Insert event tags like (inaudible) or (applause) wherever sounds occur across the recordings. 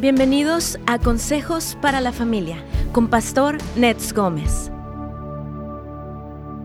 Bienvenidos a Consejos para la Familia con Pastor Nets Gómez.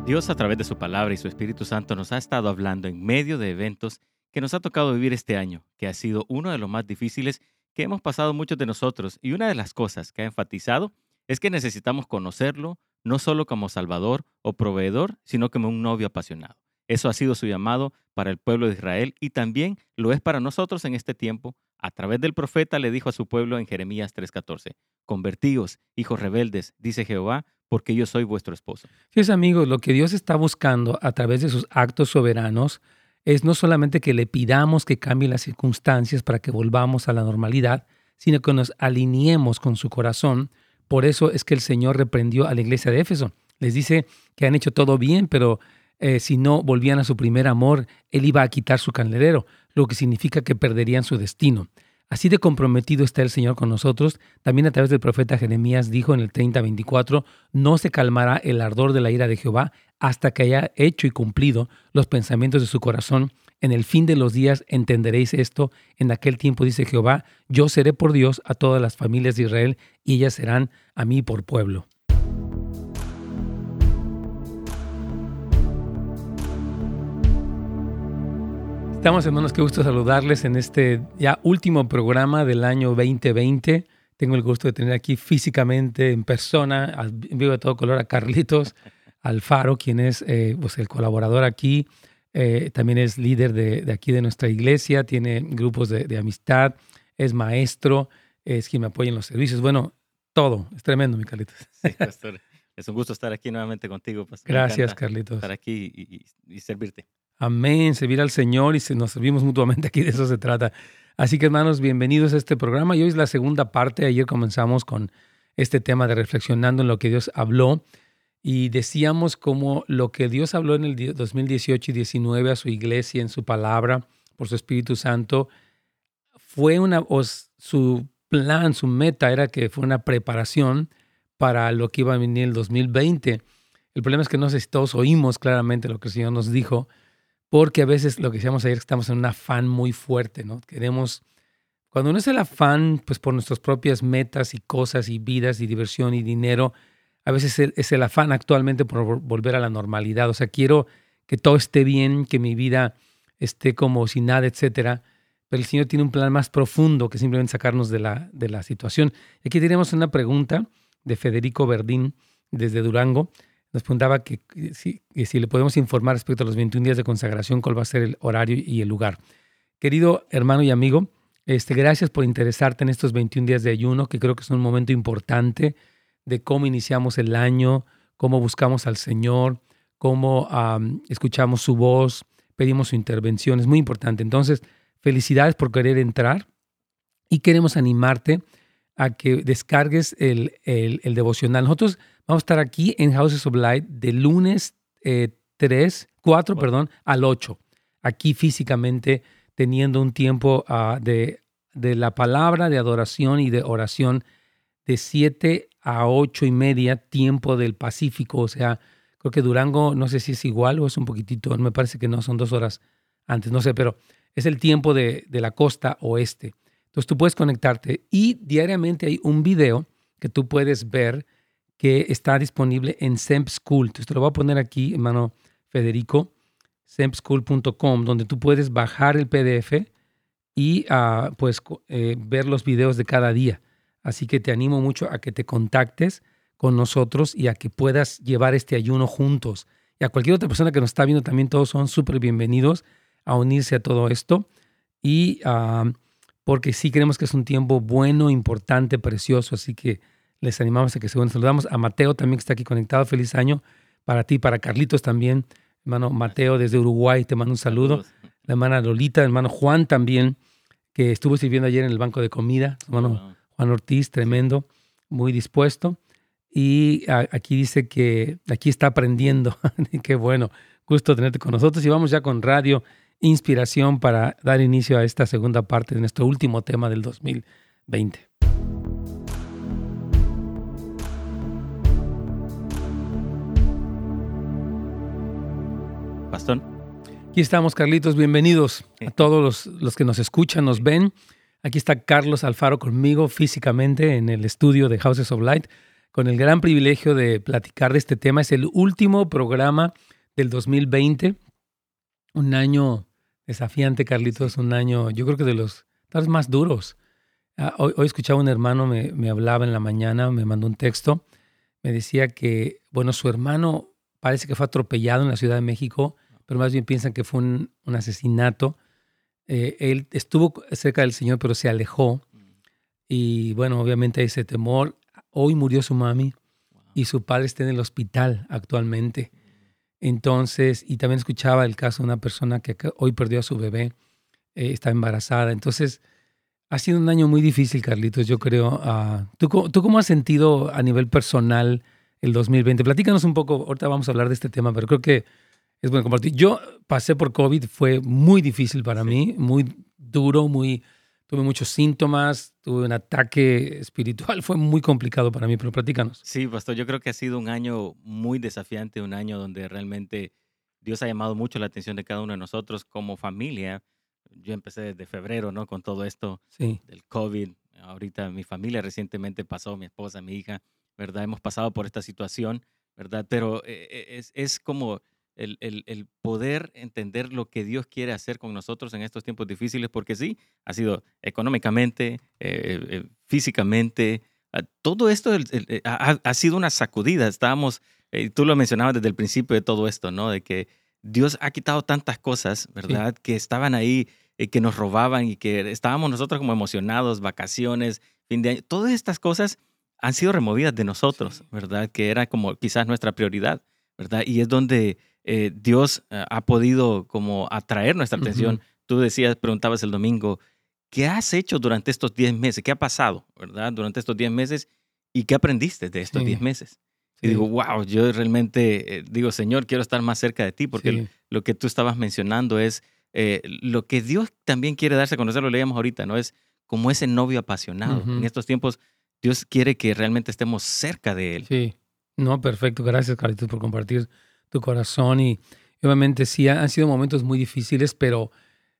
Dios a través de su palabra y su Espíritu Santo nos ha estado hablando en medio de eventos que nos ha tocado vivir este año, que ha sido uno de los más difíciles que hemos pasado muchos de nosotros. Y una de las cosas que ha enfatizado es que necesitamos conocerlo no solo como Salvador o proveedor, sino como un novio apasionado. Eso ha sido su llamado para el pueblo de Israel y también lo es para nosotros en este tiempo a través del profeta le dijo a su pueblo en Jeremías 3:14, convertíos, hijos rebeldes, dice Jehová, porque yo soy vuestro esposo. Fíjense amigos, lo que Dios está buscando a través de sus actos soberanos es no solamente que le pidamos que cambie las circunstancias para que volvamos a la normalidad, sino que nos alineemos con su corazón. Por eso es que el Señor reprendió a la iglesia de Éfeso. Les dice que han hecho todo bien, pero eh, si no volvían a su primer amor, Él iba a quitar su candelero, lo que significa que perderían su destino. Así de comprometido está el Señor con nosotros. También a través del profeta Jeremías dijo en el 30:24, no se calmará el ardor de la ira de Jehová hasta que haya hecho y cumplido los pensamientos de su corazón. En el fin de los días entenderéis esto. En aquel tiempo dice Jehová, yo seré por Dios a todas las familias de Israel y ellas serán a mí por pueblo. Estamos hermanos, qué gusto saludarles en este ya último programa del año 2020. Tengo el gusto de tener aquí físicamente, en persona, en vivo de todo color, a Carlitos Alfaro, quien es eh, pues el colaborador aquí. Eh, también es líder de, aquí de nuestra iglesia, tiene grupos de, amistad, es maestro, es quien me apoya en los servicios. Bueno, todo. Es tremendo, mi Carlitos. Sí, pastor. Es un gusto estar aquí nuevamente contigo, pastor. Gracias, Carlitos. Estar aquí y servirte. Amén, servir al Señor y nos servimos mutuamente aquí, de eso se trata. Así que hermanos, bienvenidos a este programa. Y hoy es la segunda parte. Ayer comenzamos con este tema de reflexionando en lo que Dios habló y decíamos cómo lo que Dios habló en el 2018 y 19 a su iglesia en su palabra por su Espíritu Santo fue una su plan, su meta era que fue una preparación para lo que iba a venir el 2020. El problema es que no todos oímos claramente lo que el Señor nos dijo porque a veces lo que decíamos ayer, estamos en un afán muy fuerte, ¿no? Queremos, cuando no es el afán, pues por nuestras propias metas y cosas y vidas y diversión y dinero, a veces es el afán actualmente por volver a la normalidad. O sea, quiero que todo esté bien, que mi vida esté como sin nada, etcétera. Pero el Señor tiene un plan más profundo que simplemente sacarnos de la, de la situación. Aquí tenemos una pregunta de Federico Verdín desde Durango nos preguntaba que, si, le podemos informar respecto a los 21 días de consagración, cuál va a ser el horario y el lugar. Querido hermano y amigo, este, gracias por interesarte en estos 21 días de ayuno, que creo que es un momento importante de cómo iniciamos el año, cómo buscamos al Señor, cómo escuchamos su voz, pedimos su intervención. Es muy importante. Entonces, felicidades por querer entrar y queremos animarte a que descargues el, el, el devocional. Nosotros Vamos a estar aquí en Houses of Light de lunes 3, eh, 4, perdón, al 8. Aquí físicamente teniendo un tiempo ah, de, de, la palabra, de adoración y de oración de 7 a 8 y media, tiempo del Pacífico. O sea, creo que Durango, no sé si es igual o es un poquitito, me parece que no, son dos horas antes, no sé, pero es el tiempo de, de la costa oeste. Entonces tú puedes conectarte y diariamente hay un video que tú puedes ver que está disponible en SEMP School. Entonces te lo voy a poner aquí, hermano Federico, sempschool.com, donde tú puedes bajar el PDF y uh, pues eh, ver los videos de cada día. Así que te animo mucho a que te contactes con nosotros y a que puedas llevar este ayuno juntos. Y a cualquier otra persona que nos está viendo también, todos son súper bienvenidos a unirse a todo esto. Y uh, porque sí creemos que es un tiempo bueno, importante, precioso. Así que les animamos a que se unan. Saludamos a Mateo también que está aquí conectado. Feliz año para ti, para Carlitos también. Hermano Mateo desde Uruguay, te mando un saludo. La hermana Lolita, hermano Juan también, que estuvo sirviendo ayer en el banco de comida. Hermano Juan Ortiz, tremendo, muy dispuesto. Y aquí dice que aquí está aprendiendo. (laughs) Qué bueno, gusto tenerte con nosotros. Y vamos ya con Radio Inspiración para dar inicio a esta segunda parte de nuestro último tema del 2020. Pastor. Aquí estamos, Carlitos. Bienvenidos a todos los, que nos escuchan, nos ven Aquí está Carlos Alfaro conmigo físicamente en el estudio de Houses of Light, con el gran privilegio de platicar de este tema. Es el último programa del 2020, un año desafiante, Carlitos, un año, yo creo que de los tal más duros. Ah, hoy, hoy, escuchaba un hermano, me, me hablaba en la mañana, me mandó un texto, me decía que, bueno, su hermano parece que fue atropellado en la Ciudad de México, pero más bien piensan que fue un, un asesinato eh, él estuvo cerca del Señor, pero se alejó. Y bueno, obviamente ese temor. Hoy murió su mami y su padre está en el hospital actualmente. Entonces, y también escuchaba el caso de una persona que hoy perdió a su bebé, eh, está embarazada. Entonces, ha sido un año muy difícil, Carlitos, yo creo. Uh, ¿tú, ¿Tú cómo has sentido a nivel personal el 2020? Platícanos un poco, ahorita vamos a hablar de este tema, pero creo que es bueno compartir. Yo pasé por COVID, fue muy difícil para mí, muy duro, muy tuve muchos síntomas, tuve un ataque espiritual, fue muy complicado para mí, pero platícanos. Sí, pastor, yo creo que ha sido un año muy desafiante, un año donde realmente Dios ha llamado mucho la atención de cada uno de nosotros como familia. Yo empecé desde febrero, ¿no? Con todo esto del COVID. Ahorita mi familia recientemente pasó, mi esposa, mi hija, ¿verdad? Hemos pasado por esta situación, ¿verdad? Pero eh, eh, es, es como el, el, poder entender lo que Dios quiere hacer con nosotros en estos tiempos difíciles, porque sí, ha sido económicamente, eh, eh, físicamente, ah, todo esto ha, ha, sido una sacudida. Estábamos, eh, tú lo mencionabas desde el principio de todo esto, ¿no? De que Dios ha quitado tantas cosas, ¿verdad? Que estaban ahí, que nos robaban y que estábamos nosotros como emocionados, vacaciones, fin de año. Todas estas cosas han sido removidas de nosotros, ¿verdad? Que era como quizás nuestra prioridad, ¿verdad? Y es donde eh, Dios eh, ha podido como atraer nuestra atención. Tú decías, preguntabas el domingo, ¿qué has hecho durante estos 10 meses? ¿Qué ha pasado, verdad? Durante estos 10 meses y qué aprendiste de estos 10 meses. Y digo, wow, yo realmente eh, digo, Señor, quiero estar más cerca de ti porque lo que tú estabas mencionando es lo que Dios también quiere darse a conocer, lo leíamos ahorita, ¿no? Es como ese novio apasionado. En estos tiempos, Dios quiere que realmente estemos cerca de Él. Sí, no, perfecto. Gracias, Carlitos, por compartir tu corazón y obviamente sí han sido momentos muy difíciles, pero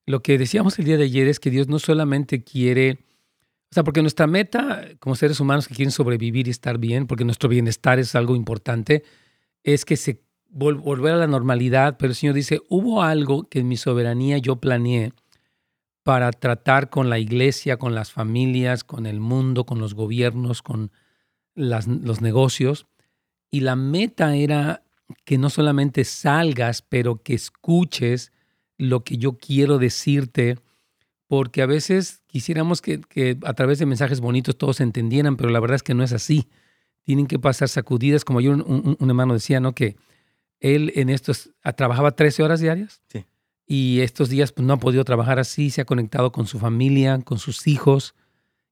lo que decíamos el día de ayer es que Dios no solamente quiere, o sea, porque nuestra meta como seres humanos que quieren sobrevivir y estar bien, porque nuestro bienestar es algo importante, es que se volver a la normalidad, pero el Señor dice, hubo algo que en mi soberanía yo planeé para tratar con la iglesia, con las familias, con el mundo, con los gobiernos, con los negocios. Y la meta era que no solamente salgas, pero que escuches lo que yo quiero decirte, porque a veces quisiéramos que, a través de mensajes bonitos todos entendieran, pero la verdad es que no es así. Tienen que pasar sacudidas, como yo un, hermano decía, ¿no? Que él en estos trabajaba 13 horas diarias. Y estos días pues, no ha podido trabajar así, se ha conectado con su familia, con sus hijos.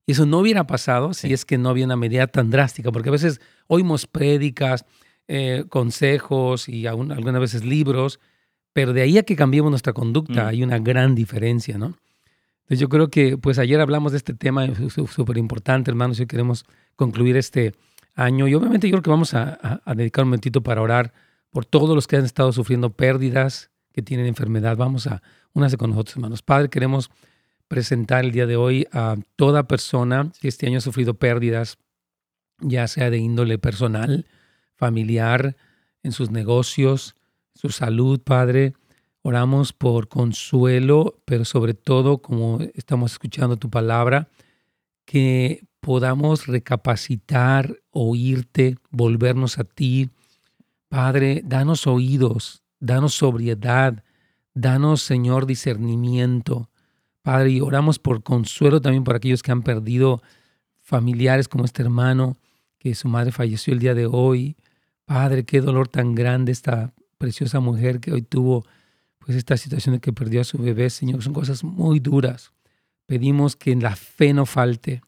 Y eso no hubiera pasado si es que no había una medida tan drástica, porque a veces oímos prédicas, eh, consejos y algunas veces libros, pero de ahí a que cambiemos nuestra conducta mm. hay una gran diferencia, ¿no? Entonces yo creo que pues ayer hablamos de este tema súper importante, hermanos, y queremos concluir este año. Y obviamente yo creo que vamos a, dedicar un momentito para orar por todos los que han estado sufriendo pérdidas, que tienen enfermedad. Vamos a unirse con nosotros, hermanos. Padre, queremos presentar el día de hoy a toda persona que este año ha sufrido pérdidas, ya sea de índole personal, familiar, en sus negocios, su salud, Padre. Oramos por consuelo, pero sobre todo, como estamos escuchando tu palabra, que podamos recapacitar, oírte, volvernos a ti. Padre, danos oídos, danos sobriedad, danos, Señor, discernimiento. Padre, y oramos por consuelo también por aquellos que han perdido familiares como este hermano, que su madre falleció el día de hoy. Padre, qué dolor tan grande esta preciosa mujer que hoy tuvo pues esta situación de que perdió a su bebé, Señor, son cosas muy duras. Pedimos que la fe no falte.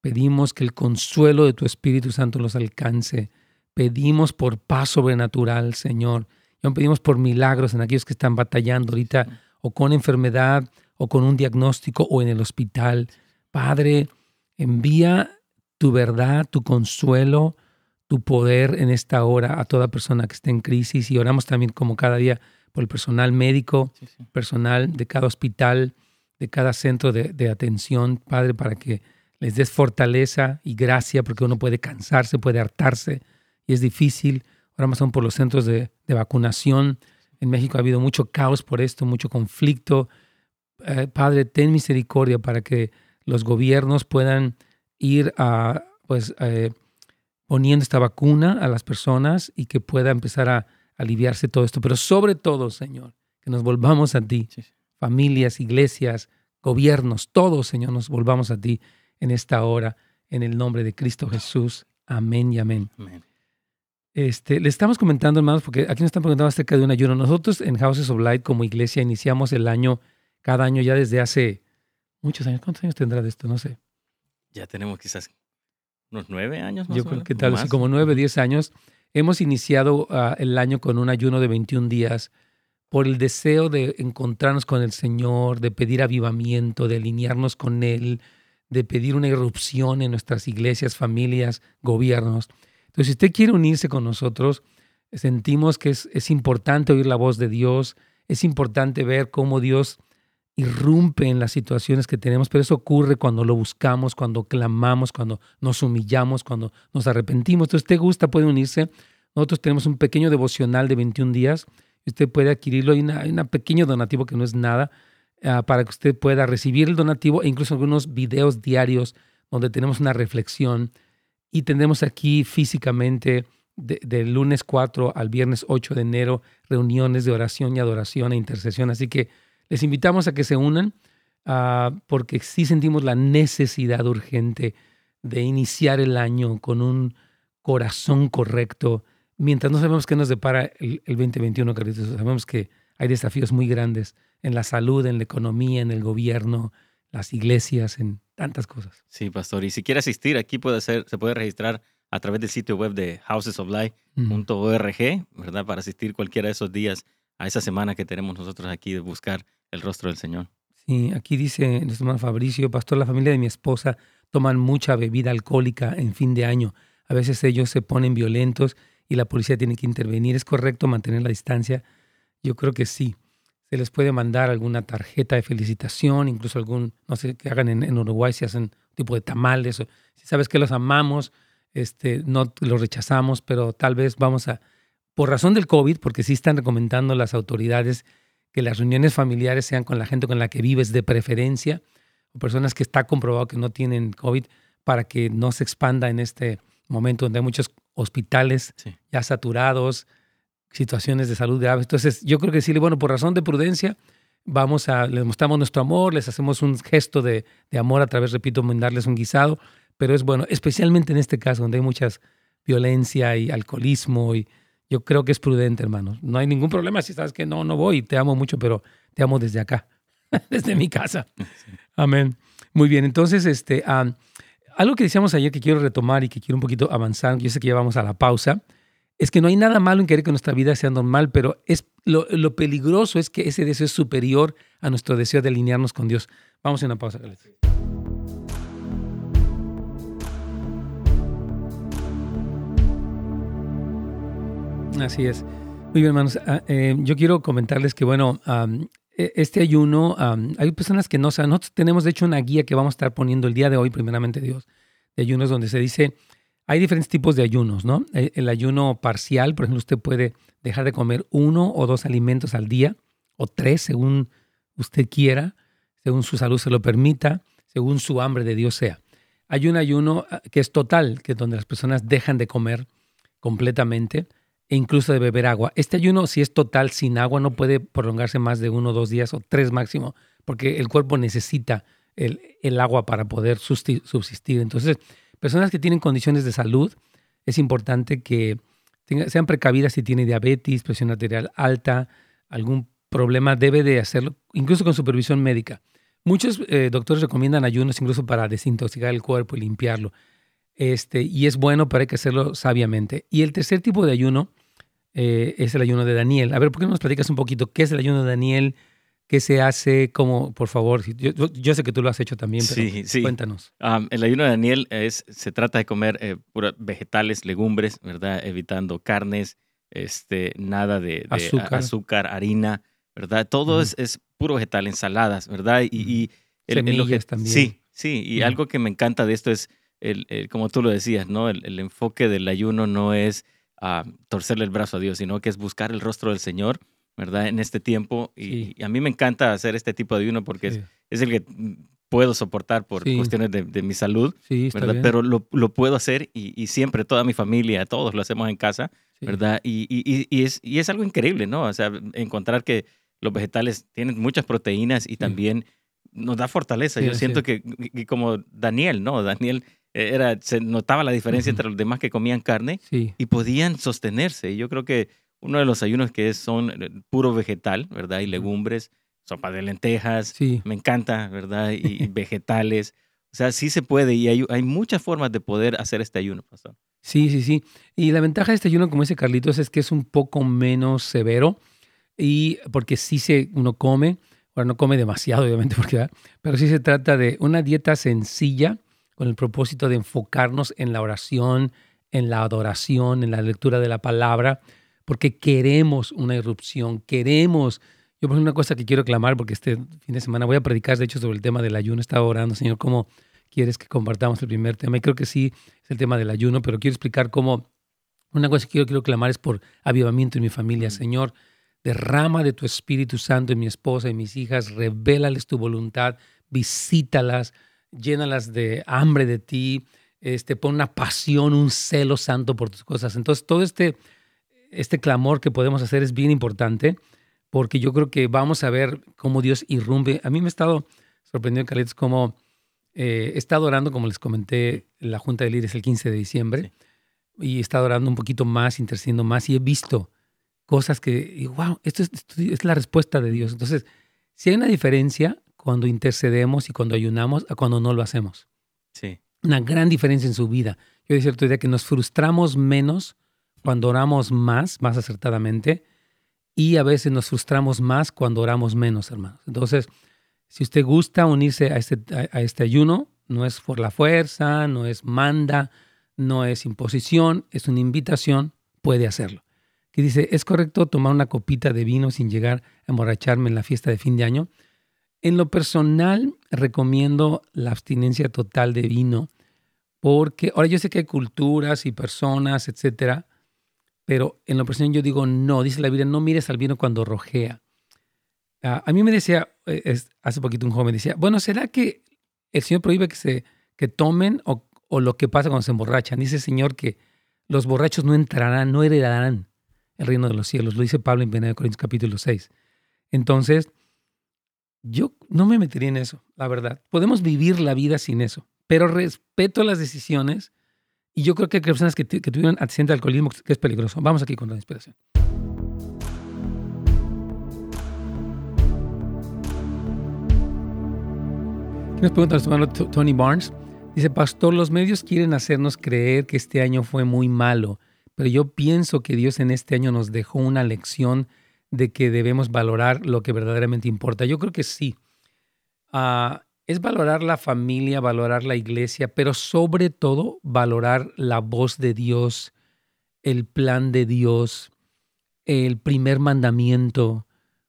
Pedimos que el consuelo de tu Espíritu Santo los alcance. Pedimos por paz sobrenatural, Señor. Y pedimos por milagros en aquellos que están batallando ahorita o con enfermedad o con un diagnóstico o en el hospital. Padre, envía tu verdad, tu consuelo, tu poder en esta hora a toda persona que esté en crisis y oramos también como cada día por el personal médico, personal de cada hospital, de cada centro de, de atención, Padre, para que les des fortaleza y gracia, porque uno puede cansarse, puede hartarse y es difícil. Ahora más aún por los centros de, de vacunación. En México ha habido mucho caos por esto, mucho conflicto. Eh, Padre, ten misericordia para que los gobiernos puedan ir a, pues, eh, poniendo esta vacuna a las personas y que pueda empezar a aliviarse todo esto. Pero sobre todo, Señor, que nos volvamos a ti, familias, iglesias, gobiernos, todos, Señor, nos volvamos a ti en esta hora, en el nombre de Cristo Jesús. Amén y amén. Este, le estamos comentando, hermanos, porque aquí nos están preguntando acerca de un ayuno. Nosotros en Houses of Light, como iglesia, iniciamos el año, cada año ya desde hace muchos años. ¿Cuántos años tendrá de esto? No sé. Ya tenemos quizás unos nueve años más Yo creo que tal vez como nueve, diez años. Hemos iniciado ah, el año con un ayuno de 21 días por el deseo de encontrarnos con el Señor, de pedir avivamiento, de alinearnos con Él, de pedir una irrupción en nuestras iglesias, familias, gobiernos. Entonces, si usted quiere unirse con nosotros, sentimos que es, es importante oír la voz de Dios, es importante ver cómo Dios irrumpe en las situaciones que tenemos, pero eso ocurre cuando lo buscamos, cuando clamamos, cuando nos humillamos, cuando nos arrepentimos. Entonces, usted gusta, puede unirse. Nosotros tenemos un pequeño devocional de 21 días. Usted puede adquirirlo. Hay un pequeño donativo que no es nada. Ah, para que usted pueda recibir el donativo e incluso algunos videos diarios donde tenemos una reflexión y tendremos aquí físicamente del lunes 4 al viernes 8 de enero reuniones de oración y adoración e intercesión. Así que les invitamos a que se unan uh, porque sí sentimos la necesidad urgente de iniciar el año con un corazón correcto, mientras no sabemos qué nos depara el, el 2021, Carlitos. Sabemos que hay desafíos muy grandes en la salud, en la economía, en el gobierno, las iglesias, en tantas cosas. Sí, pastor. Y si quiere asistir, aquí puede ser, se puede registrar a través del sitio web de housesoflife.org, ¿verdad? Para asistir cualquiera de esos días a esa semana que tenemos nosotros aquí de buscar el rostro del Señor. Sí, aquí dice nuestro hermano Fabricio, pastor, la familia de mi esposa toman mucha bebida alcohólica en fin de año. A veces ellos se ponen violentos y la policía tiene que intervenir. ¿Es correcto mantener la distancia? Yo creo que sí se les puede mandar alguna tarjeta de felicitación, incluso algún, no sé, que hagan en, Uruguay si hacen tipo de tamales, o, si sabes que los amamos, este, no los rechazamos, pero tal vez vamos a, por razón del COVID, porque sí están recomendando las autoridades que las reuniones familiares sean con la gente con la que vives de preferencia, o personas que está comprobado que no tienen COVID, para que no se expanda en este momento donde hay muchos hospitales ya saturados, situaciones de salud graves. Entonces, yo creo que sí, bueno, por razón de prudencia, vamos a, les mostramos nuestro amor, les hacemos un gesto de, amor a través, repito, darles un guisado, pero es bueno, especialmente en este caso, donde hay muchas violencia y alcoholismo, y yo creo que es prudente, hermano. No hay ningún problema si sabes que no, no voy, te amo mucho, pero te amo desde acá, (laughs) desde mi casa. Amén. Muy bien, entonces, este, algo que decíamos ayer que quiero retomar y que quiero un poquito avanzar, yo sé que ya vamos a la pausa, es que no hay nada malo en querer que nuestra vida sea normal, pero es lo, peligroso es que ese deseo es superior a nuestro deseo de alinearnos con Dios. Vamos a una pausa. Así es. Muy bien, hermanos. Ah, eh, yo quiero comentarles que, bueno, e, este ayuno, hay personas que no saben. Nosotros tenemos, de hecho, una guía que vamos a estar poniendo el día de hoy, primeramente Dios, de ayunos, donde se dice hay diferentes tipos de ayunos, ¿no? Eh, el ayuno parcial, por ejemplo, usted puede dejar de comer uno o dos alimentos al día, o tres, según usted quiera, según su salud se lo permita, según su hambre de Dios sea. Hay un ayuno ah, que es total, que es donde las personas dejan de comer completamente e incluso de beber agua. Este ayuno, si es total sin agua, no puede prolongarse más de uno dos días o tres máximo, porque el cuerpo necesita el, agua para poder subsistir. Entonces, Personas que tienen condiciones de salud, es importante que sean precavidas si tiene diabetes, presión arterial alta, algún problema, debe de hacerlo, incluso con supervisión médica. Muchos eh, doctores recomiendan ayunos incluso para desintoxicar el cuerpo y limpiarlo. Este, y es bueno, pero hay que hacerlo sabiamente. Y el tercer tipo de ayuno eh, es el ayuno de Daniel. A ver, ¿por qué no nos platicas un poquito qué es el ayuno de Daniel? ¿Qué se hace? Como, por favor, yo, sé que tú lo has hecho también, pero sí, sí. cuéntanos. el ayuno de Daniel es, se trata de comer eh, vegetales, legumbres, ¿verdad? Evitando carnes, este, nada de, azúcar. harina, ¿verdad? Todo es, es, puro vegetal, ensaladas, ¿verdad? Y, y el, Semillas también. Sí, sí, y algo que me encanta de esto es, el, como tú lo decías, ¿no? El, enfoque del ayuno no es uh, torcerle el brazo a Dios, sino que es buscar el rostro del Señor, ¿verdad? En este tiempo. Y, a mí me encanta hacer este tipo de ayuno porque es, es, el que puedo soportar por cuestiones de, mi salud, ¿verdad? Pero lo, lo, puedo hacer y, y, siempre toda mi familia, todos lo hacemos en casa, ¿verdad? Y, y, es, y es algo increíble, ¿no? O sea, encontrar que los vegetales tienen muchas proteínas y también nos da fortaleza. Yo siento que, como Daniel, ¿no? Daniel era, se notaba la diferencia entre los demás que comían carne y podían sostenerse. Yo creo que uno de los ayunos que es, son eh, puro vegetal, ¿verdad? Y legumbres, sopa de lentejas, me encanta, ¿verdad? Y, vegetales. O sea, sí se puede y hay, hay, muchas formas de poder hacer este ayuno, pastor. Sí, sí, sí. Y la ventaja de este ayuno, como dice Carlitos, es que es un poco menos severo y porque sí se uno come, bueno, no come demasiado, obviamente, porque, pero sí se trata de una dieta sencilla con el propósito de enfocarnos en la oración, en la adoración, en la lectura de la palabra, porque queremos una irrupción, queremos yo, por una cosa que quiero clamar, porque este fin de semana voy a predicar, de hecho, sobre el tema del ayuno. Estaba orando, Señor, ¿cómo quieres que compartamos el primer tema? Y creo que sí es el tema del ayuno, pero quiero explicar cómo. Una cosa que quiero, quiero clamar es por avivamiento en mi familia. Señor, derrama de tu Espíritu Santo en mi esposa y mis hijas, revélales tu voluntad, visítalas, llénalas de hambre de ti, este, pon una pasión, un celo santo por tus cosas. Entonces, todo este, este clamor que podemos hacer es bien importante porque yo creo que vamos a ver cómo Dios irrumpe. A mí me ha estado sorprendiendo, Carlitos, cómo eh, he estado orando, como les comenté, la Junta de Líderes el 15 de diciembre, y he estado orando un poquito más, intercediendo más, y he visto cosas que, wow, esto es, esto es la respuesta de Dios. Entonces, si hay una diferencia cuando intercedemos y cuando ayunamos a cuando no lo hacemos. Sí. Una gran diferencia en su vida. Yo decía otro día que nos frustramos menos cuando oramos más, más acertadamente, y a veces nos frustramos más cuando oramos menos, hermanos. Entonces, si usted gusta unirse a este, a este ayuno, no es por la fuerza, no es manda, no es imposición, es una invitación, puede hacerlo. Que dice, ¿es correcto tomar una copita de vino sin llegar a emborracharme en la fiesta de fin de año? En lo personal, recomiendo la abstinencia total de vino, porque ahora yo sé que hay culturas y personas, etcétera, pero en la personal yo digo, no, dice la Biblia, no mires al vino cuando rojea. Ah, a mí me decía, eh, hace poquito un joven decía, bueno, ¿será que el Señor prohíbe que, se, que tomen o, lo que pasa cuando se emborrachan? Dice el Señor que los borrachos no entrarán, no heredarán el reino de los cielos. Lo dice Pablo en 1 Corintios capítulo 6. Entonces, yo no me metería en eso, la verdad. Podemos vivir la vida sin eso, pero respeto las decisiones y yo creo que hay personas que, tuvieron accidente de alcoholismo que es peligroso. Vamos aquí con la inspiración. nos pregunta nuestro hermano Tony Barnes? Dice, Pastor, los medios quieren hacernos creer que este año fue muy malo, pero yo pienso que Dios en este año nos dejó una lección de que debemos valorar lo que verdaderamente importa. Yo creo que sí. Uh, es valorar la familia, valorar la iglesia, pero sobre todo valorar la voz de Dios, el plan de Dios, el primer mandamiento.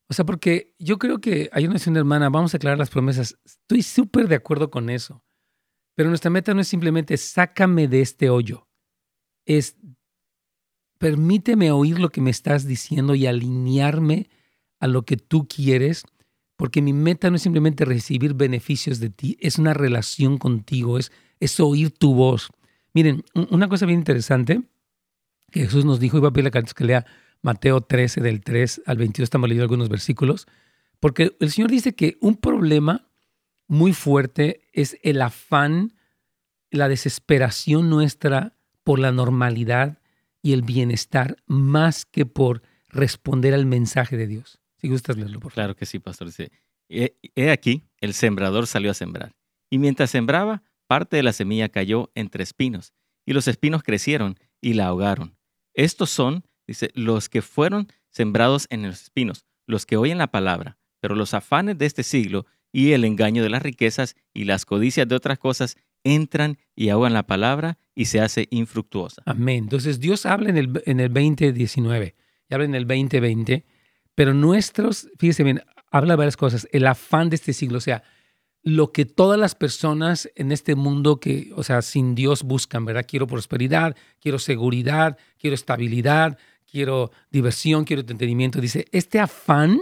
O sea, porque yo creo que hay una decisión hermana, vamos a aclarar las promesas. Estoy súper de acuerdo con eso. Pero nuestra meta no es simplemente sácame de este hoyo. Es permíteme oír lo que me estás diciendo y alinearme a lo que tú quieres porque mi meta no es simplemente recibir beneficios de ti, es una relación contigo, es, es oír tu voz. Miren, una cosa bien interesante que Jesús nos dijo, iba a pedirle a que lea Mateo 13, del 3 al 22, estamos leyendo algunos versículos, porque el Señor dice que un problema muy fuerte es el afán, la desesperación nuestra por la normalidad y el bienestar, más que por responder al mensaje de Dios. Si gustas leerlo, por. Claro que sí, pastor. Dice, he, aquí, el sembrador salió a sembrar. Y mientras sembraba, parte de la semilla cayó entre espinos, y los espinos crecieron y la ahogaron. Estos son, dice, los que fueron sembrados en los espinos, los que oyen la palabra, pero los afanes de este siglo y el engaño de las riquezas y las codicias de otras cosas entran y ahogan la palabra y se hace infructuosa. Amén. Entonces Dios habla en el, en el 2019 y habla en el 2020 pero nuestros, fíjese bien, habla varias cosas. El afán de este siglo, o sea, lo que todas las personas en este mundo que, o sea, sin Dios buscan, ¿verdad? Quiero prosperidad, quiero seguridad, quiero estabilidad, quiero diversión, quiero entretenimiento. Dice, este afán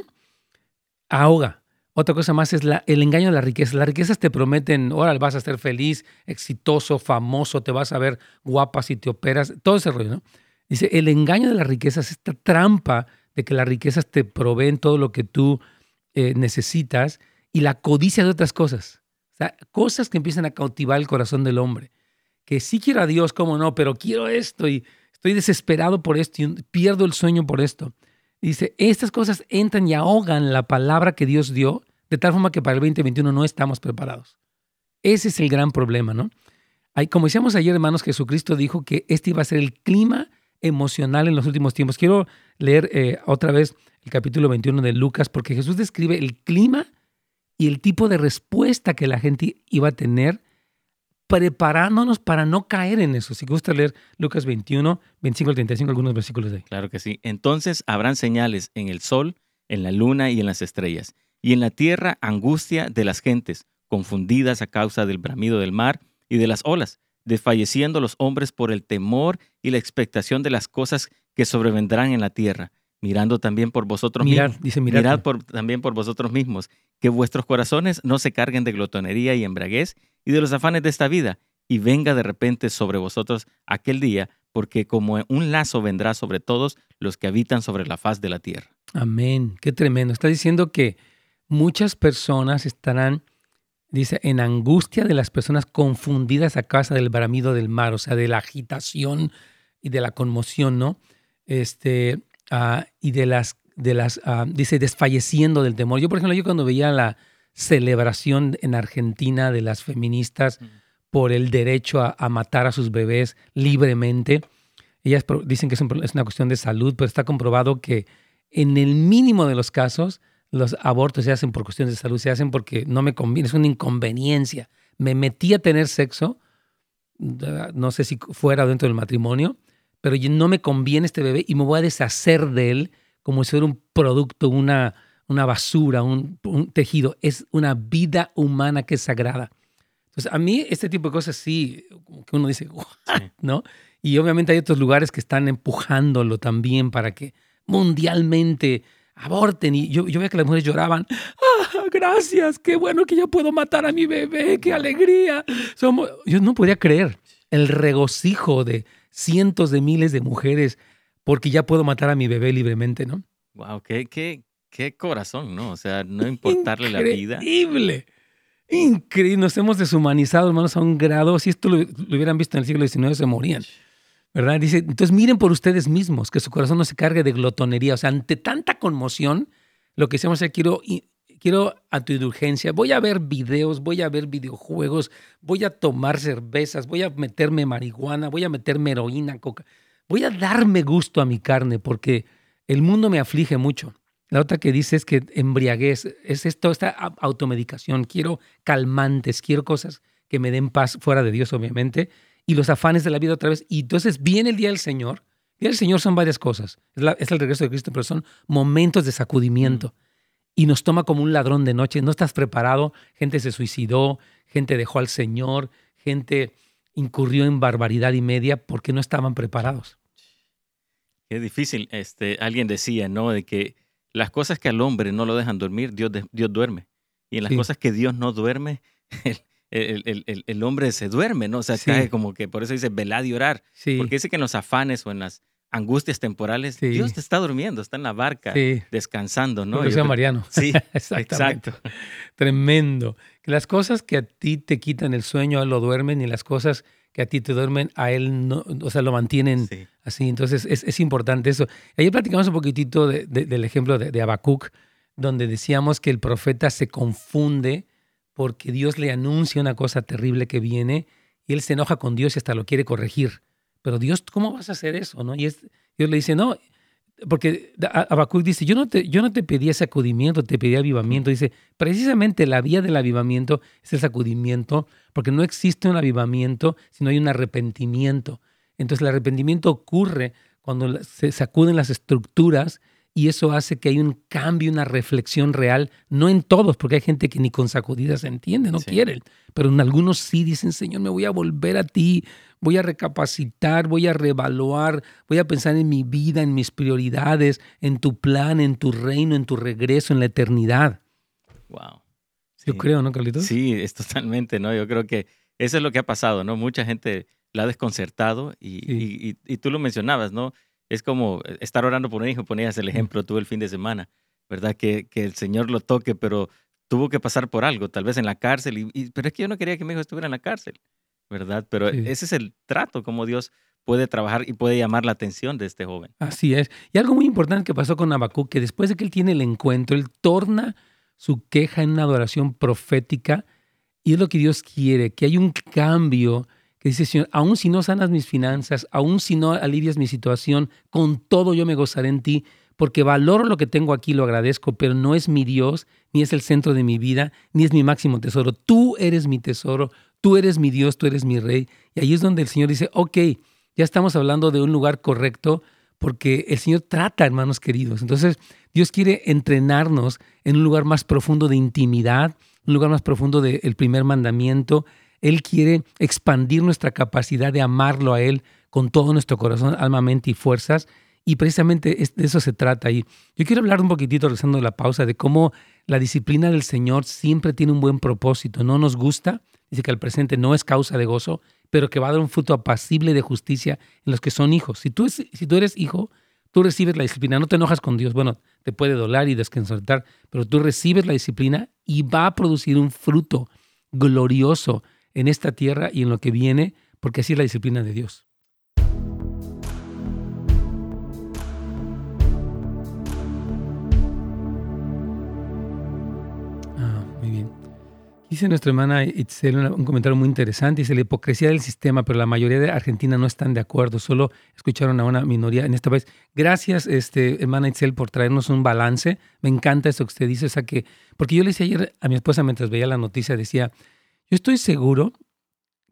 ahoga. Otra cosa más es el engaño de la riqueza. Las riquezas te prometen, ahora vas a ser feliz, exitoso, famoso, te vas a ver guapa si te operas, todo ese rollo, ¿no? Dice, el engaño de las riquezas, esta trampa de que las riquezas te proveen todo lo que tú eh, necesitas y la codicia de otras cosas. O sea, cosas que empiezan a cautivar el corazón del hombre. Que sí quiero a Dios, cómo no, pero quiero esto y estoy desesperado por esto y pierdo el sueño por esto. Dice, estas cosas entran y ahogan la palabra que Dios dio, de tal forma que para el 2021 no estamos preparados. Ese es el gran problema, ¿no? Como decíamos ayer, hermanos, Jesucristo dijo que este iba a ser el clima emocional en los últimos tiempos. Quiero leer eh, otra vez el capítulo 21 de Lucas, porque Jesús describe el clima y el tipo de respuesta que la gente iba a tener preparándonos para no caer en eso. Si gusta leer Lucas 21, 25 al 35, algunos versículos de ahí. Claro que sí. Entonces habrán señales en el sol, en la luna y en las estrellas, y en la tierra angustia de las gentes, confundidas a causa del bramido del mar y de las olas, desfalleciendo los hombres por el temor y la expectación de las cosas que sobrevendrán en la tierra mirando también por vosotros mismos. Dice mirad. por, también por vosotros mismos, que vuestros corazones no se carguen de glotonería y embraguez y de los afanes de esta vida, y venga de repente sobre vosotros aquel día, porque como un lazo vendrá sobre todos los que habitan sobre la faz de la tierra. Amén. Qué tremendo. Está diciendo que muchas personas estarán, dice, en angustia de las personas confundidas a causa del bramido del mar, o sea, de la agitación y de la conmoción, ¿no? Este, Ah, y de las, de las ah, dice, desfalleciendo del temor. Yo, por ejemplo, yo cuando veía la celebración en Argentina de las feministas por el derecho a, matar a sus bebés libremente, ellas dicen que es, es una cuestión de salud, pero está comprobado que en el mínimo de los casos, los abortos se hacen por cuestiones de salud, se hacen porque no me conviene, es una inconveniencia. Me metí a tener sexo, no sé si fuera dentro del matrimonio, pero no me conviene este bebé y me voy a deshacer de él como si fuera un producto, una, una basura, un, tejido. Es una vida humana que es sagrada. Entonces, a mí este tipo de cosas sí, que uno dice, ¿no? Y obviamente hay otros lugares que están empujándolo también para que mundialmente aborten. Y yo, yo veía que las mujeres lloraban, ¡Ah, gracias, qué bueno que ya puedo matar a mi bebé, qué alegría. Somos... Yo no podía creer el regocijo de, cientos de miles de mujeres porque ya puedo matar a mi bebé libremente, ¿no? Wow, qué, qué, qué corazón, ¿no? O sea, no importarle la vida. Increíble. Increíble. Nos hemos deshumanizado, hermanos, a un grado. Si esto lo, hubieran visto en el siglo XIX, se morían. ¿Verdad? Dice, entonces miren por ustedes mismos, que su corazón no se cargue de glotonería. O sea, ante tanta conmoción, lo que hacemos es quiero quiero a tu indulgencia, voy a ver videos, voy a ver videojuegos, voy a tomar cervezas, voy a meterme marihuana, voy a meterme heroína, coca. Voy a darme gusto a mi carne porque el mundo me aflige mucho. La otra que dice es que embriaguez, es esto, esta automedicación. Quiero calmantes, quiero cosas que me den paz fuera de Dios, obviamente, y los afanes de la vida otra vez. Y entonces viene el día del Señor. El día del Señor son varias cosas. Es, el regreso de Cristo, pero son momentos de sacudimiento. Mm y nos toma como un ladrón de noche. No estás preparado, gente se suicidó, gente dejó al Señor, gente incurrió en barbaridad y media porque no estaban preparados. Es difícil. Este, alguien decía, ¿no? De que las cosas que al hombre no lo dejan dormir, Dios, Dios duerme. Y en las cosas que Dios no duerme, (laughs) el, el, hombre se duerme, ¿no? O sea, cae como que, por eso dice velad y orar. Porque dice que en los afanes o en las angustias temporales, Dios te está durmiendo, está en la barca, descansando, ¿no? Porque sea Mariano. Sí, (laughs) exacto. Tremendo. Que las cosas que a ti te quitan el sueño, a él lo duermen, y las cosas que a ti te duermen, a él no, o sea, lo mantienen así. Entonces es, importante eso. Ayer platicamos un poquitito del ejemplo de, de Habacuc, donde decíamos que el profeta se confunde porque Dios le anuncia una cosa terrible que viene y él se enoja con Dios y hasta lo quiere corregir. Pero Dios, ¿cómo vas a hacer eso? ¿no? Y Dios le dice, no, porque Habacuc dice, yo no, te, yo no te pedí sacudimiento, te pedí avivamiento. Dice, precisamente la vía del avivamiento es el sacudimiento, porque no existe un avivamiento si no hay un arrepentimiento. Entonces el arrepentimiento ocurre cuando se sacuden las estructuras y eso hace que hay un cambio, una reflexión real, no en todos, porque hay gente que ni con sacudidas entiende, no quieren, pero en algunos sí dicen, Señor, me voy a volver a ti, voy a recapacitar, voy a reevaluar, voy a pensar en mi vida, en mis prioridades, en tu plan, en tu reino, en tu regreso, en la eternidad. Wow. Yo creo, ¿no, Carlitos? Sí, es totalmente, ¿no? Yo creo que eso es lo que ha pasado, ¿no? Mucha gente la ha desconcertado y, y tú lo mencionabas, ¿no? Es como eh, estar orando por un hijo, ponías el ejemplo tú el fin de semana, ¿verdad? Que, que el Señor lo toque, pero tuvo que pasar por algo, tal vez en la cárcel, y, pero es que yo no quería que mi hijo estuviera en la cárcel, ¿verdad? Pero ese es el trato, como Dios puede trabajar y puede llamar la atención de este joven. Así es. Y algo muy importante que pasó con Habacuc, que después de que él tiene el encuentro, él torna su queja en una adoración profética, y es lo que Dios quiere, que hay un cambio dice, Señor, aun si no sanas mis finanzas, aun si no alivias mi situación, con todo yo me gozaré en ti, porque valoro lo que tengo aquí, lo agradezco, pero no es mi Dios, ni es el centro de mi vida, ni es mi máximo tesoro. Tú eres mi tesoro, tú eres mi Dios, tú eres mi rey. Y ahí es donde el Señor dice, ok, ya estamos hablando de un lugar correcto, porque el Señor trata, hermanos queridos. Entonces, Dios quiere entrenarnos en un lugar más profundo de intimidad, un lugar más profundo del primer mandamiento, él quiere expandir nuestra capacidad de amarlo a Él con todo nuestro corazón, alma, mente y fuerzas. Y precisamente de eso se trata. Y yo quiero hablar un poquitito, regresando a la pausa, de cómo la disciplina del Señor siempre tiene un buen propósito. No nos gusta, dice que el presente no es causa de gozo, pero que va a dar un fruto apacible de justicia en los que son hijos. Si tú, eres hijo, tú recibes la disciplina, no te enojas con Dios. Bueno, te puede doler y desconcertar, pero tú recibes la disciplina y va a producir un fruto glorioso en esta tierra y en lo que viene, porque así es la disciplina de Dios. Ah, muy bien. Dice nuestra hermana Itzel un comentario muy interesante. Dice la hipocresía del sistema, pero la mayoría de Argentina no están de acuerdo. Solo escucharon a una minoría en esta vez. Gracias, este, hermana Itzel, por traernos un balance. Me encanta eso que usted dice. O sea que, porque yo le decía ayer a mi esposa mientras veía la noticia, decía, yo estoy seguro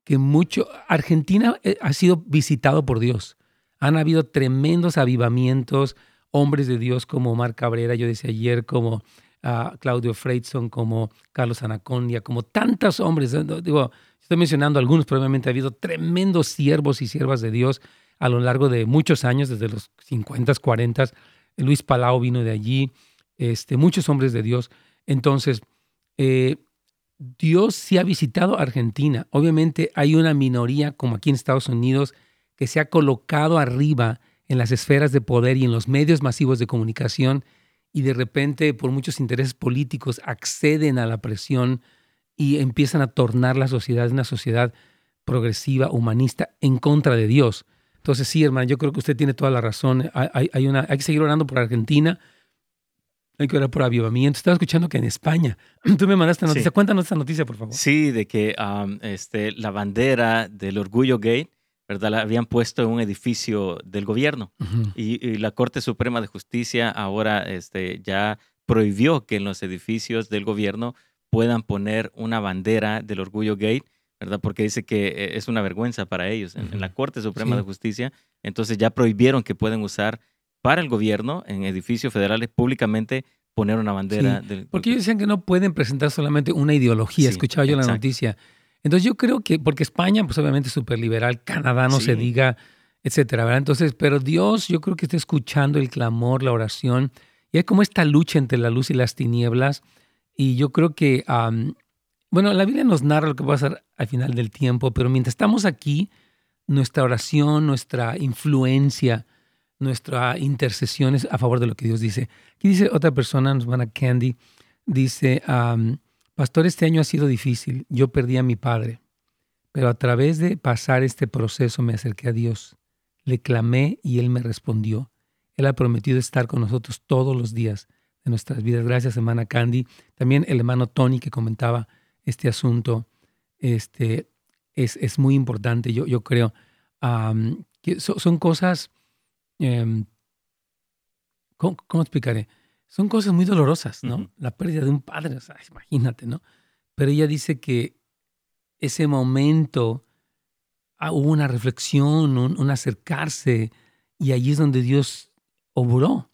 que mucho, Argentina eh, ha sido visitado por Dios. Han habido tremendos avivamientos, hombres de Dios como Omar Cabrera, yo decía ayer, como uh, Claudio Freidson, como Carlos Anacondia, como tantos hombres. Digo, estoy mencionando algunos, probablemente ha habido tremendos siervos y siervas de Dios a lo largo de muchos años, desde los 50, 40. Luis Palau vino de allí, este, muchos hombres de Dios. Entonces, eh, Dios sí ha visitado Argentina. Obviamente hay una minoría, como aquí en Estados Unidos, que se ha colocado arriba en las esferas de poder y en los medios masivos de comunicación y de repente por muchos intereses políticos acceden a la presión y empiezan a tornar la sociedad una sociedad progresiva, humanista, en contra de Dios. Entonces sí, hermano, yo creo que usted tiene toda la razón. Hay, una, hay que seguir orando por Argentina hay que orar por avivamiento. Estaba escuchando que en España, (clears throat) tú me mandaste noticia. Cuéntanos esta noticia, por favor. Sí, de que este, la bandera del orgullo gay, ¿verdad? La habían puesto en un edificio del gobierno. y, la Corte Suprema de Justicia ahora este, ya prohibió que en los edificios del gobierno puedan poner una bandera del orgullo gay, ¿verdad? Porque dice que eh, es una vergüenza para ellos. En, la Corte Suprema de Justicia, entonces ya prohibieron que puedan usar para el gobierno en edificios federales públicamente poner una bandera. del, porque ellos decían que no pueden presentar solamente una ideología, escuchaba yo la noticia. Entonces yo creo que, porque España, pues obviamente es súper liberal, Canadá no se diga, etcétera, ¿verdad? Entonces, pero Dios yo creo que está escuchando el clamor, la oración, y hay como esta lucha entre la luz y las tinieblas, y yo creo que, bueno, la Biblia nos narra lo que va a ser al final del tiempo, pero mientras estamos aquí, nuestra oración, nuestra influencia, nuestra intercesión es a favor de lo que Dios dice. Aquí dice otra persona, nos Candy, dice, pastor, este año ha sido difícil, yo perdí a mi padre, pero a través de pasar este proceso me acerqué a Dios, le clamé y Él me respondió. Él ha prometido estar con nosotros todos los días de nuestras vidas. Gracias, hermana Candy. También el hermano Tony que comentaba este asunto, este, es, es muy importante, yo, yo creo. que son cosas Em, ¿cómo, explicaré? Son cosas muy dolorosas, ¿no? La pérdida de un padre, imagínate, ¿no? Pero ella dice que ese momento ah, hubo una reflexión, un, acercarse, y allí es donde Dios obró.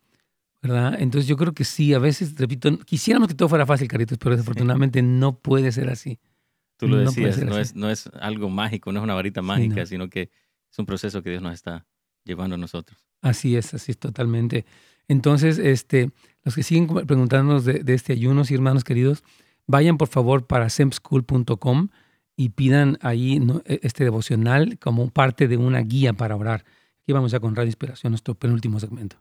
¿verdad? Entonces yo creo que sí, a veces, repito, quisiéramos que todo fuera fácil, Caritos, pero desafortunadamente (laughs) no puede ser así. Tú lo decías, no, es, no es algo mágico, no es una varita mágica, sino que es un proceso que Dios nos está llevando a nosotros. Así es, así es totalmente. Entonces, este, los que siguen preguntándonos de, este ayuno, y hermanos queridos, vayan por favor para sempschool.com y pidan ahí e, este devocional como parte de una guía para orar. Aquí vamos ya con Radio Inspiración, nuestro penúltimo segmento.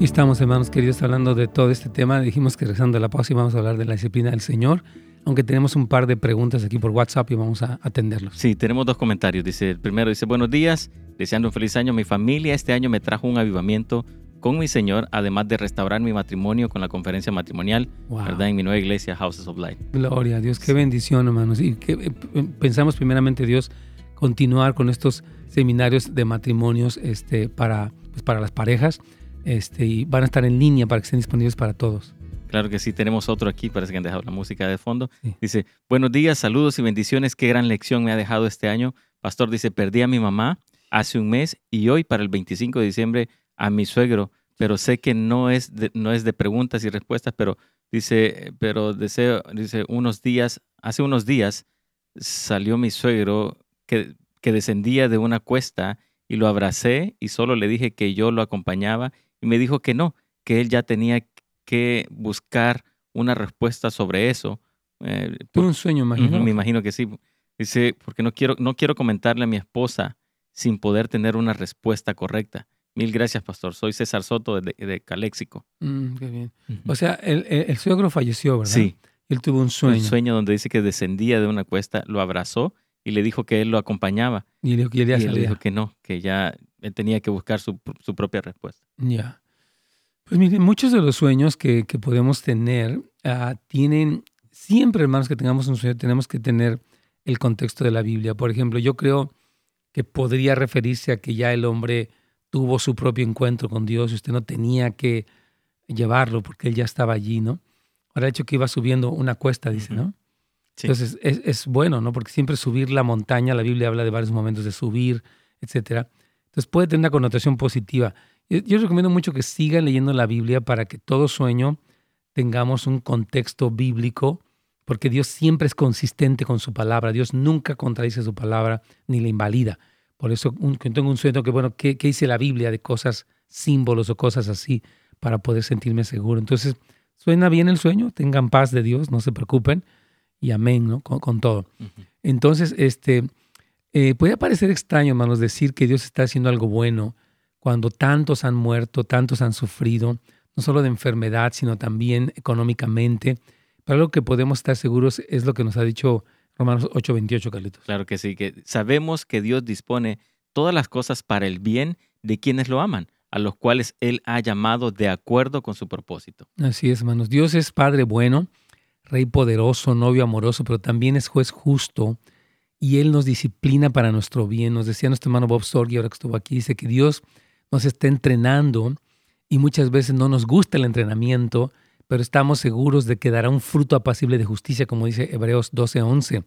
Aquí estamos, hermanos queridos, hablando de todo este tema. Dijimos que rezando la pausa vamos a hablar de la disciplina del Señor, aunque tenemos un par de preguntas aquí por WhatsApp y vamos a atenderlos. Sí, tenemos dos comentarios. Dice, el primero dice, buenos días, deseando un feliz año. Mi familia este año me trajo un avivamiento con mi Señor, además de restaurar mi matrimonio con la conferencia matrimonial, ¿verdad? En mi nueva iglesia, Houses of Light. Gloria a Dios, qué bendición, hermanos. Y que eh, pensamos primeramente, Dios, continuar con estos seminarios de matrimonios este, para, pues, para las parejas este, y van a estar en línea para que estén disponibles para todos. Claro que sí, tenemos otro aquí, parece que han dejado la música de fondo. Dice, buenos días, saludos y bendiciones, qué gran lección me ha dejado este año. Pastor dice, perdí a mi mamá hace un mes y hoy para el 25 de diciembre a mi suegro, pero sé que no es de, no es de preguntas y respuestas, pero dice, pero deseo, dice, unos días, hace unos días salió mi suegro que, que descendía de una cuesta y lo abracé y solo le dije que yo lo acompañaba y me dijo que no, que él ya tenía que buscar una respuesta sobre eso. Eh, un sueño, imagino. me imagino que sí. Dice, porque no quiero, no quiero comentarle a mi esposa sin poder tener una respuesta correcta. Mil gracias, pastor. Soy César Soto de, de Caléxico. Mm, qué bien. O sea, el, el, suegro falleció, ¿verdad? Sí. Él tuvo un sueño. Un sueño donde dice que descendía de una cuesta, lo abrazó y le dijo que él lo acompañaba. Y, le, y él dijo que no, que ya él tenía que buscar su, su propia respuesta. Ya. Pues miren, muchos de los sueños que, que podemos tener uh, tienen, siempre hermanos que tengamos un sueño, tenemos que tener el contexto de la Biblia. Por ejemplo, yo creo que podría referirse a que ya el hombre tuvo su propio encuentro con Dios y usted no tenía que llevarlo porque él ya estaba allí, ¿no? Ahora, el hecho que iba subiendo una cuesta, dice, ¿no? Entonces es, es, bueno, ¿no? Porque siempre subir la montaña, la Biblia habla de varios momentos de subir, etcétera. Entonces puede tener una connotación positiva. Yo, yo recomiendo mucho que sigan leyendo la Biblia para que todo sueño tengamos un contexto bíblico, porque Dios siempre es consistente con su palabra. Dios nunca contradice su palabra ni la invalida. Por eso un, tengo un sueño que, bueno, ¿qué, ¿qué dice la Biblia de cosas, símbolos o cosas así, para poder sentirme seguro? Entonces, suena bien el sueño, tengan paz de Dios, no se preocupen y amén, ¿no? Con, todo. Entonces, este, eh, puede parecer extraño, hermanos, decir que Dios está haciendo algo bueno cuando tantos han muerto, tantos han sufrido, no solo de enfermedad, sino también económicamente. Pero lo que podemos estar seguros es lo que nos ha dicho Romanos 8:28, Carlitos. Claro que sí, que sabemos que Dios dispone todas las cosas para el bien de quienes lo aman, a los cuales Él ha llamado de acuerdo con su propósito. Así es, hermanos. Dios es Padre bueno Rey poderoso, novio amoroso, pero también es juez justo y Él nos disciplina para nuestro bien. Nos decía nuestro hermano Bob Sorgi, ahora que estuvo aquí, dice que Dios nos está entrenando y muchas veces no nos gusta el entrenamiento, pero estamos seguros de que dará un fruto apacible de justicia, como dice Hebreos 12:11.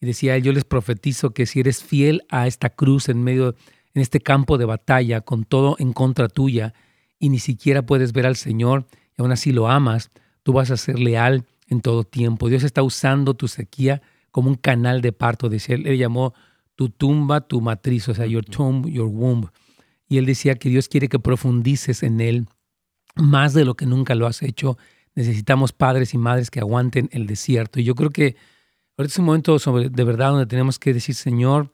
Y decía él, yo les profetizo que si eres fiel a esta cruz en medio, en este campo de batalla, con todo en contra tuya, y ni siquiera puedes ver al Señor, y aún así lo amas, tú vas a ser leal en todo tiempo. Dios está usando tu sequía como un canal de parto. Decía, él, llamó tu tumba, tu matriz, o sea, your tomb, your womb. Y él decía que Dios quiere que profundices en él más de lo que nunca lo has hecho. Necesitamos padres y madres que aguanten el desierto. Y yo creo que ahorita es un momento sobre, de verdad donde tenemos que decir, Señor,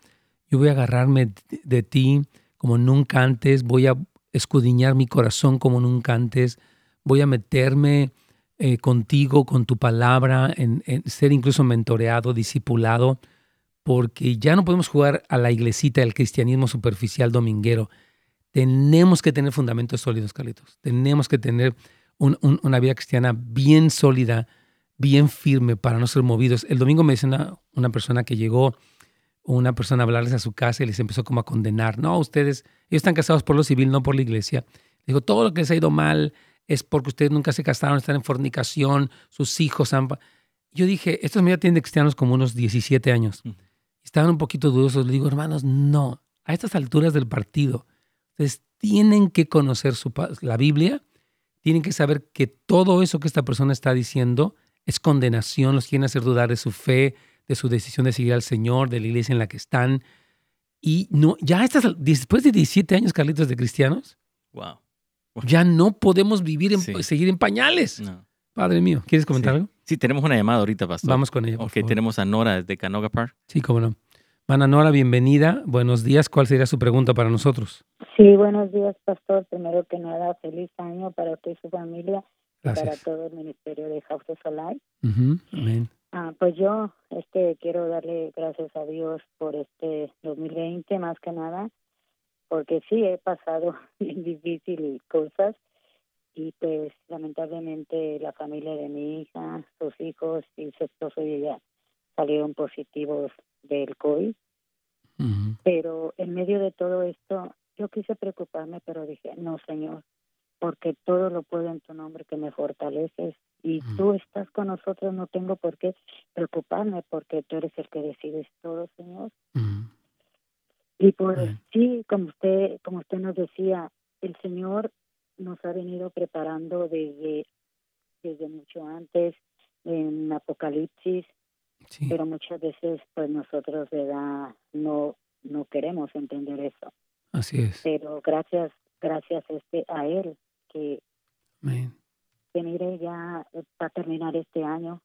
yo voy a agarrarme de ti como nunca antes, voy a escudriñar mi corazón como nunca antes, voy a meterme eh, contigo, con tu palabra, en, ser incluso mentoreado, discipulado, porque ya no podemos jugar a la iglesita del cristianismo superficial dominguero. Tenemos que tener fundamentos sólidos, Carlitos. Tenemos que tener una vida cristiana bien sólida, bien firme para no ser movidos. El domingo me dice una, una persona que llegó, una persona a hablarles a su casa y les empezó como a condenar. No, ustedes, ellos están casados por lo civil, no por la iglesia. Digo, todo lo que les ha ido mal, es porque ustedes nunca se casaron, están en fornicación, sus hijos han... Yo dije, estos ya tienen cristianos como unos 17 años. estaban un poquito dudosos. Le digo, hermanos, no, a estas alturas del partido, ustedes tienen que conocer su, la Biblia, tienen que saber que todo eso que esta persona está diciendo es condenación, los quieren hacer dudar de su fe, de su decisión de seguir al Señor, de la iglesia en la que están. Y no, ya estas, después de 17 años, Carlitos, de cristianos, wow. ya no podemos vivir en, seguir en pañales. Padre mío, ¿quieres comentar algo? Sí, tenemos una llamada ahorita, pastor. Vamos con ella. ok, tenemos a Nora desde Canoga Park. Sí, cómo no. Mana Nora, bienvenida. Buenos días. ¿Cuál sería su pregunta para nosotros? Sí, buenos días, pastor. Primero que nada, feliz año para usted y su familia y para todo el ministerio de House of Amén. Ah, pues yo este, quiero darle gracias a Dios por este 2020, más que nada, porque sí he pasado (laughs) difíciles cosas y pues lamentablemente la familia de mi hija, sus hijos y su esposo y ella salieron positivos del COVID. Pero en medio de todo esto, yo quise preocuparme, pero dije, no, Señor, porque todo lo puedo en tu nombre que me fortaleces. Y tú estás con nosotros, no tengo por qué preocuparme porque tú eres el que decides todo, Señor. Y pues sí, como usted, como usted nos decía, el Señor nos ha venido preparando desde, desde mucho antes en Apocalipsis pero muchas veces pues nosotros verdad no no queremos entender eso. Así es. Pero gracias gracias este a él que que mire ya va a terminar este año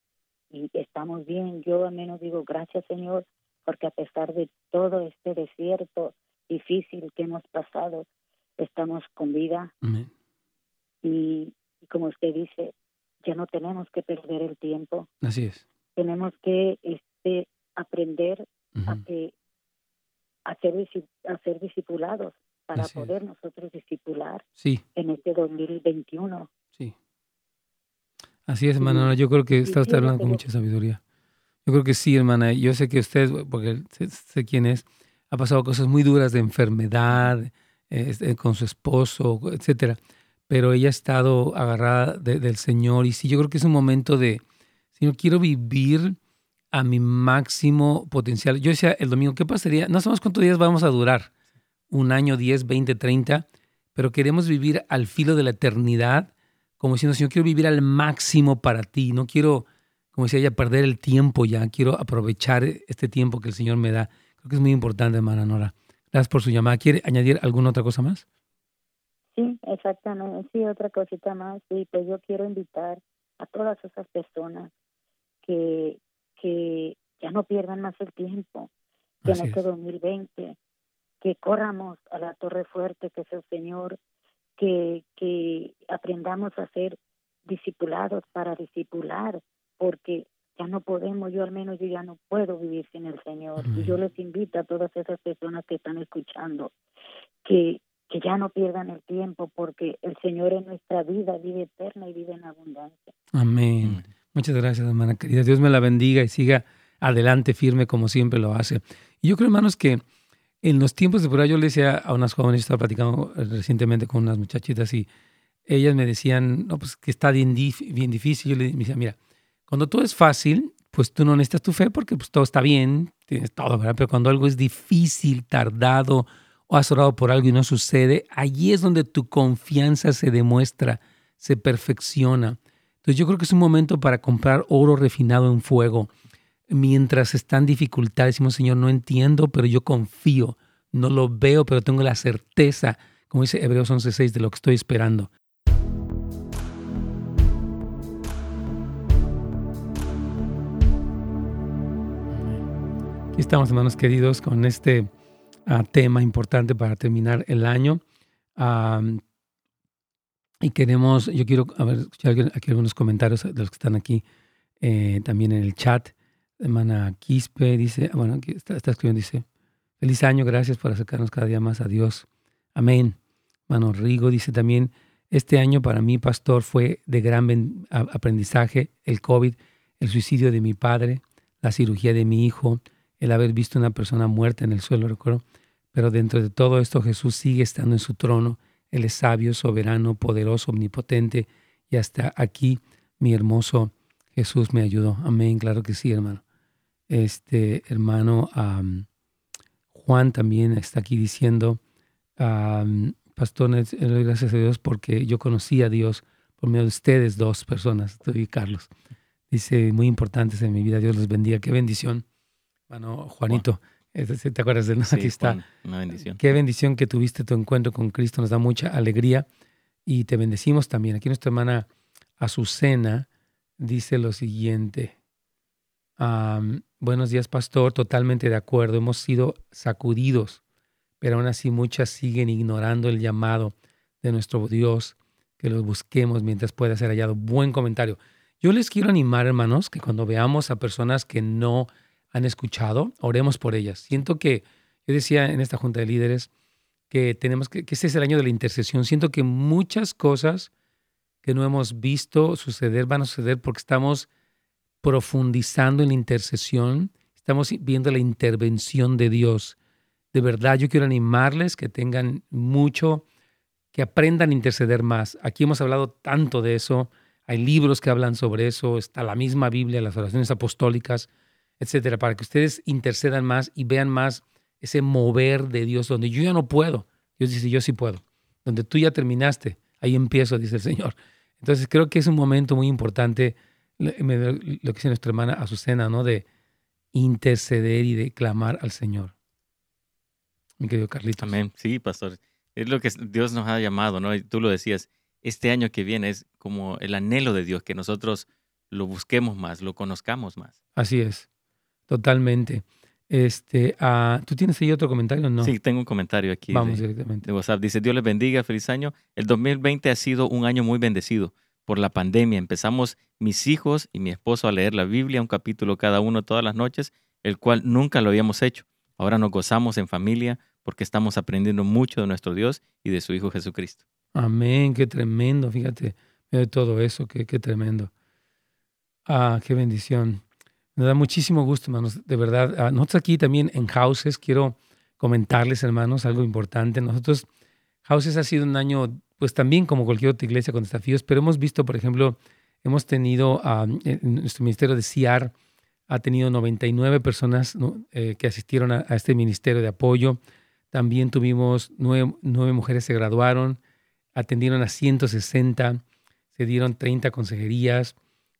y estamos bien. Yo al menos digo gracias señor porque a pesar de todo este desierto difícil que hemos pasado estamos con vida. Y como usted dice ya no tenemos que perder el tiempo. Así es tenemos que este, aprender a, que, a, ser, discipulados para poder nosotros discipular en este 2021. Sí. Así es, hermana. Yo creo que está usted hablando con mucha sabiduría. Yo creo que sí, hermana. Yo sé que usted, porque sé, quién es, ha pasado cosas muy duras de enfermedad este, con su esposo, etcétera. Pero ella ha estado agarrada del Señor y sí, yo creo que es un momento de, sino quiero vivir a mi máximo potencial. Yo decía el domingo, ¿qué pasaría? No sabemos cuántos días vamos a durar, un año, 10, 20, 30, pero queremos vivir al filo de la eternidad, como diciendo, Señor, quiero vivir al máximo para ti, no quiero, como decía ella, perder el tiempo ya, quiero aprovechar este tiempo que el Señor me da. Creo que es muy importante, hermana Nora. Gracias por su llamada. ¿Quiere añadir alguna otra cosa más? Sí, exactamente. Sí, otra cosita más. Sí, pues yo quiero invitar a todas esas personas que, que ya no pierdan más el tiempo que en este 2020, que corramos a la torre fuerte que es el Señor, que, que aprendamos a ser discipulados para discipular, porque ya no podemos, yo al menos yo ya no puedo vivir sin el Señor. Y yo les invito a todas esas personas que están escuchando que, que ya no pierdan el tiempo, porque el Señor en nuestra vida vive eterna y vive en abundancia. Amén. Muchas gracias, hermana querida. Dios me la bendiga y siga adelante firme como siempre lo hace. Y yo creo, hermanos, que en los tiempos de prueba, yo le decía a unas jóvenes, estaba platicando recientemente con unas muchachitas y ellas me decían, no, pues que está bien, bien difícil. Yo le decía, mira, cuando todo es fácil, pues tú no necesitas tu fe porque pues todo está bien, tienes todo, ¿verdad? Pero cuando algo es difícil, tardado, o has orado por algo y no sucede, allí es donde tu confianza se demuestra, se perfecciona. Entonces yo creo que es un momento para comprar oro refinado en fuego. Mientras están dificultades, decimos, Señor, no entiendo, pero yo confío. No lo veo, pero tengo la certeza, como dice Hebreos 11.6, de lo que estoy esperando. Aquí estamos, hermanos queridos, con este ah, tema importante para terminar el año. Y queremos, yo quiero a ver, escuchar aquí algunos comentarios de los que están aquí eh, también en el chat. Hermana Quispe dice, ah, bueno, aquí está, escribiendo, dice, feliz año, gracias por acercarnos cada día más a Dios. Amén. Hermano Rigo dice también, este año para mí, pastor, fue de gran aprendizaje, el COVID, el suicidio de mi padre, la cirugía de mi hijo, el haber visto una persona muerta en el suelo, recuerdo. Pero dentro de todo esto Jesús sigue estando en su trono él es sabio, soberano, poderoso, omnipotente. Y hasta aquí mi hermoso Jesús me ayudó. Amén. Claro que sí, hermano. Este hermano Juan también está aquí diciendo, Pastor, gracias a Dios porque yo conocí a Dios por medio de ustedes, dos personas, tú y Carlos. Dice, muy importantes en mi vida, Dios los bendiga. Qué bendición, hermano Juanito. ¿Te acuerdas de él? (laughs) Aquí está. una bendición. Qué bendición que tuviste tu encuentro con Cristo. Nos da mucha alegría y te bendecimos también. Aquí nuestra hermana Azucena dice lo siguiente. buenos días, pastor. Totalmente de acuerdo. Hemos sido sacudidos, pero aún así muchas siguen ignorando el llamado de nuestro Dios. Que los busquemos mientras pueda ser hallado. Buen comentario. Yo les quiero animar, hermanos, que cuando veamos a personas que no han escuchado, oremos por ellas. Siento que, yo decía en esta junta de líderes, que tenemos que, que este es el año de la intercesión. Siento que muchas cosas que no hemos visto suceder van a suceder porque estamos profundizando en la intercesión, estamos viendo la intervención de Dios. De verdad, yo quiero animarles que tengan mucho, que aprendan a interceder más. Aquí hemos hablado tanto de eso, hay libros que hablan sobre eso, está la misma Biblia, las oraciones apostólicas etcétera, para que ustedes intercedan más y vean más ese mover de Dios donde yo ya no puedo. Dios dice, yo sí puedo. Donde tú ya terminaste, ahí empiezo, dice el Señor. Entonces creo que es un momento muy importante, lo que dice nuestra hermana Azucena, ¿no? De interceder y de clamar al Señor. Mi querido Carlitos. Amén. Sí, pastor. Es lo que Dios nos ha llamado, ¿no? Y tú lo decías, este año que viene es como el anhelo de Dios, que nosotros lo busquemos más, lo conozcamos más. Así es. Totalmente. Este, uh, ¿Tú tienes ahí otro comentario no? Sí, tengo un comentario aquí Vamos directamente. de WhatsApp. Dice, Dios les bendiga, feliz año. El 2020 ha sido un año muy bendecido por la pandemia. Empezamos mis hijos y mi esposo a leer la Biblia, un capítulo cada uno todas las noches, el cual nunca lo habíamos hecho. Ahora nos gozamos en familia porque estamos aprendiendo mucho de nuestro Dios y de su Hijo Jesucristo. Amén, qué tremendo, fíjate, de todo eso, qué, qué tremendo. Ah, qué bendición. Me da muchísimo gusto, hermanos, de verdad. Ah, nosotros aquí también en Houses, quiero comentarles, hermanos, algo importante. Nosotros, Houses ha sido un año, pues también como cualquier otra iglesia con desafíos, pero hemos visto, por ejemplo, hemos tenido, uh, nuestro ministerio de CIAR ha tenido 99 personas eh, que asistieron a, este ministerio de apoyo. También tuvimos nueve, nueve mujeres se graduaron, atendieron a 160, se dieron 30 consejerías.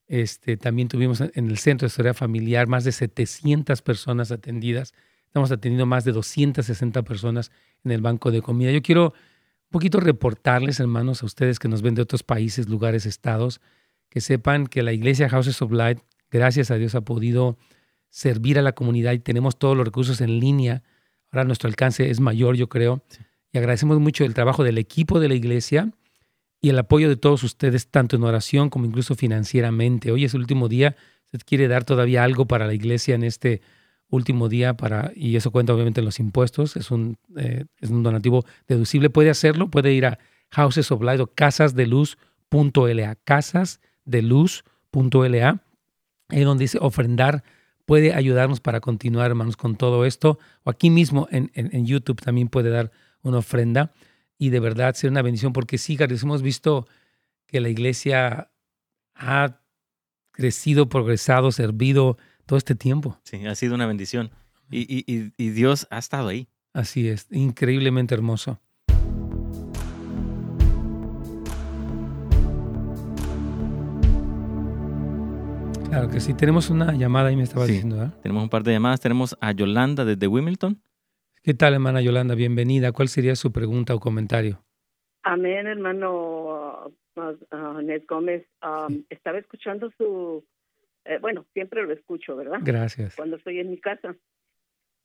Este, también tuvimos en el Centro de Historia Familiar más de 700 personas atendidas. Estamos atendiendo más de 260 personas en el banco de comida. Yo quiero un poquito reportarles, hermanos, a ustedes que nos ven de otros países, lugares, estados, que sepan que la iglesia Houses of Light, gracias a Dios, ha podido servir a la comunidad y tenemos todos los recursos en línea. Ahora nuestro alcance es mayor, yo creo. Y agradecemos mucho el trabajo del equipo de la iglesia y el apoyo de todos ustedes, tanto en oración como incluso financieramente. Hoy es el último día, usted quiere dar todavía algo para la iglesia en este último día para y eso cuenta obviamente en los impuestos, es un, eh, es un donativo deducible, puede hacerlo, puede ir a Houses of Light o casasdeluz.la, casasdeluz.la, ahí donde dice ofrendar, puede ayudarnos para continuar, hermanos, con todo esto, o aquí mismo en, en YouTube también puede dar una ofrenda y de verdad ser una bendición, porque sí, Carlos, hemos visto que la iglesia ha crecido, progresado, servido todo este tiempo. Sí, ha sido una bendición. Y, y, y Dios ha estado ahí. Así es, increíblemente hermoso. Claro que sí, tenemos una llamada ahí me estaba diciendo. ¿eh? Tenemos un par de llamadas. Tenemos a Yolanda desde Wilmington. ¿Qué tal, hermana Yolanda? Bienvenida. ¿Cuál sería su pregunta o comentario? Amén, hermano uh, Ned Gómez. Um, estaba escuchando su, eh, bueno, siempre lo escucho, ¿verdad? Gracias. Cuando estoy en mi casa.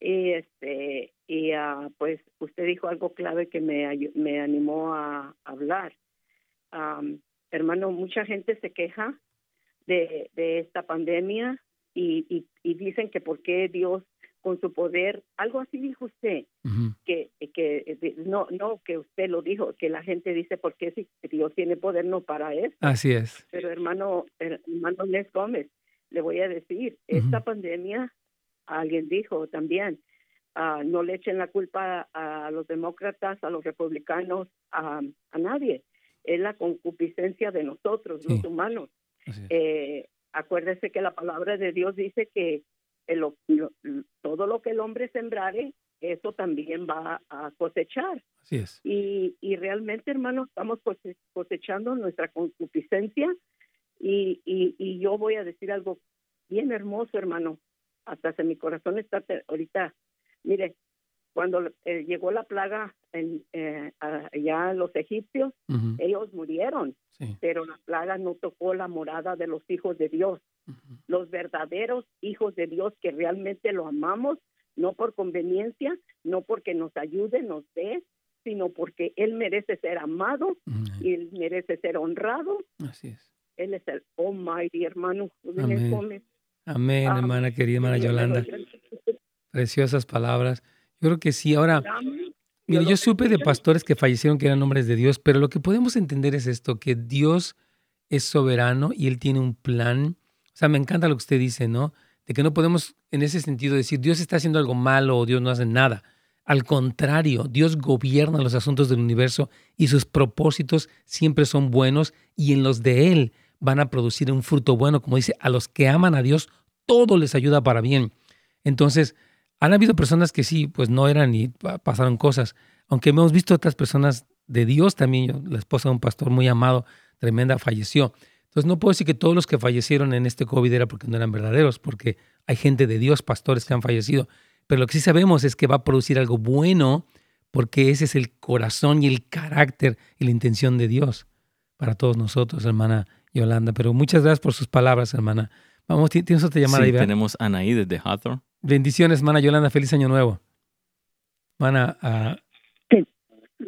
Y este, y uh, pues usted dijo algo clave que me, me animó a hablar. Um, hermano, mucha gente se queja de, de esta pandemia y, y, y dicen que por qué Dios con su poder, algo así dijo usted, que, que no, no que usted lo dijo, que la gente dice, porque si Dios tiene poder no para eso. Así es. Pero hermano, hermano Les Gómez, le voy a decir, esta pandemia, alguien dijo también, uh, no le echen la culpa a, los demócratas, a los republicanos, a, a, nadie. Es la concupiscencia de nosotros, los humanos. Eh, acuérdese que la palabra de Dios dice que el, todo lo que el hombre sembrare, eso también va a cosechar. Así es. Y, y realmente, hermano, estamos cosechando nuestra concupiscencia y, y, y yo voy a decir algo bien hermoso, hermano. Hasta en mi corazón está ahorita. Mire, cuando eh, llegó la plaga en, eh, allá los egipcios, ellos murieron, pero la plaga no tocó la morada de los hijos de Dios. Los verdaderos hijos de Dios que realmente lo amamos, no por conveniencia, no porque nos ayude, nos dé, sino porque Él merece ser amado y Él merece ser honrado. Así es. Él es el Almighty, hermano. Amén, Amén hermana querida, hermana Yolanda. Preciosas palabras. Yo creo que sí. Ahora, mire, yo supe de pastores que fallecieron que eran hombres de Dios, pero lo que podemos entender es esto, que Dios es soberano y Él tiene un plan. Sea, me encanta lo que usted dice, ¿no? De que no podemos en ese sentido decir Dios está haciendo algo malo o Dios no hace nada. Al contrario, Dios gobierna los asuntos del universo y sus propósitos siempre son buenos y en los de Él van a producir un fruto bueno. Como dice, a los que aman a Dios, todo les ayuda para bien. Entonces, han habido personas que sí, pues no eran y pasaron cosas. Aunque hemos visto otras personas de Dios también. la esposa de un pastor muy amado, tremenda, falleció. Entonces no puedo decir que todos los que fallecieron en este COVID era porque no eran verdaderos, porque hay gente de Dios, pastores que han fallecido. Pero lo que sí sabemos es que va a producir algo bueno porque ese es el corazón y el carácter y la intención de Dios para todos nosotros, hermana Yolanda. Pero muchas gracias por sus palabras, hermana. Vamos, ¿tienes otra llamada? Sí, tenemos a Anaí desde Hawthorne. Bendiciones, hermana Yolanda. Feliz año nuevo. Hermana uh,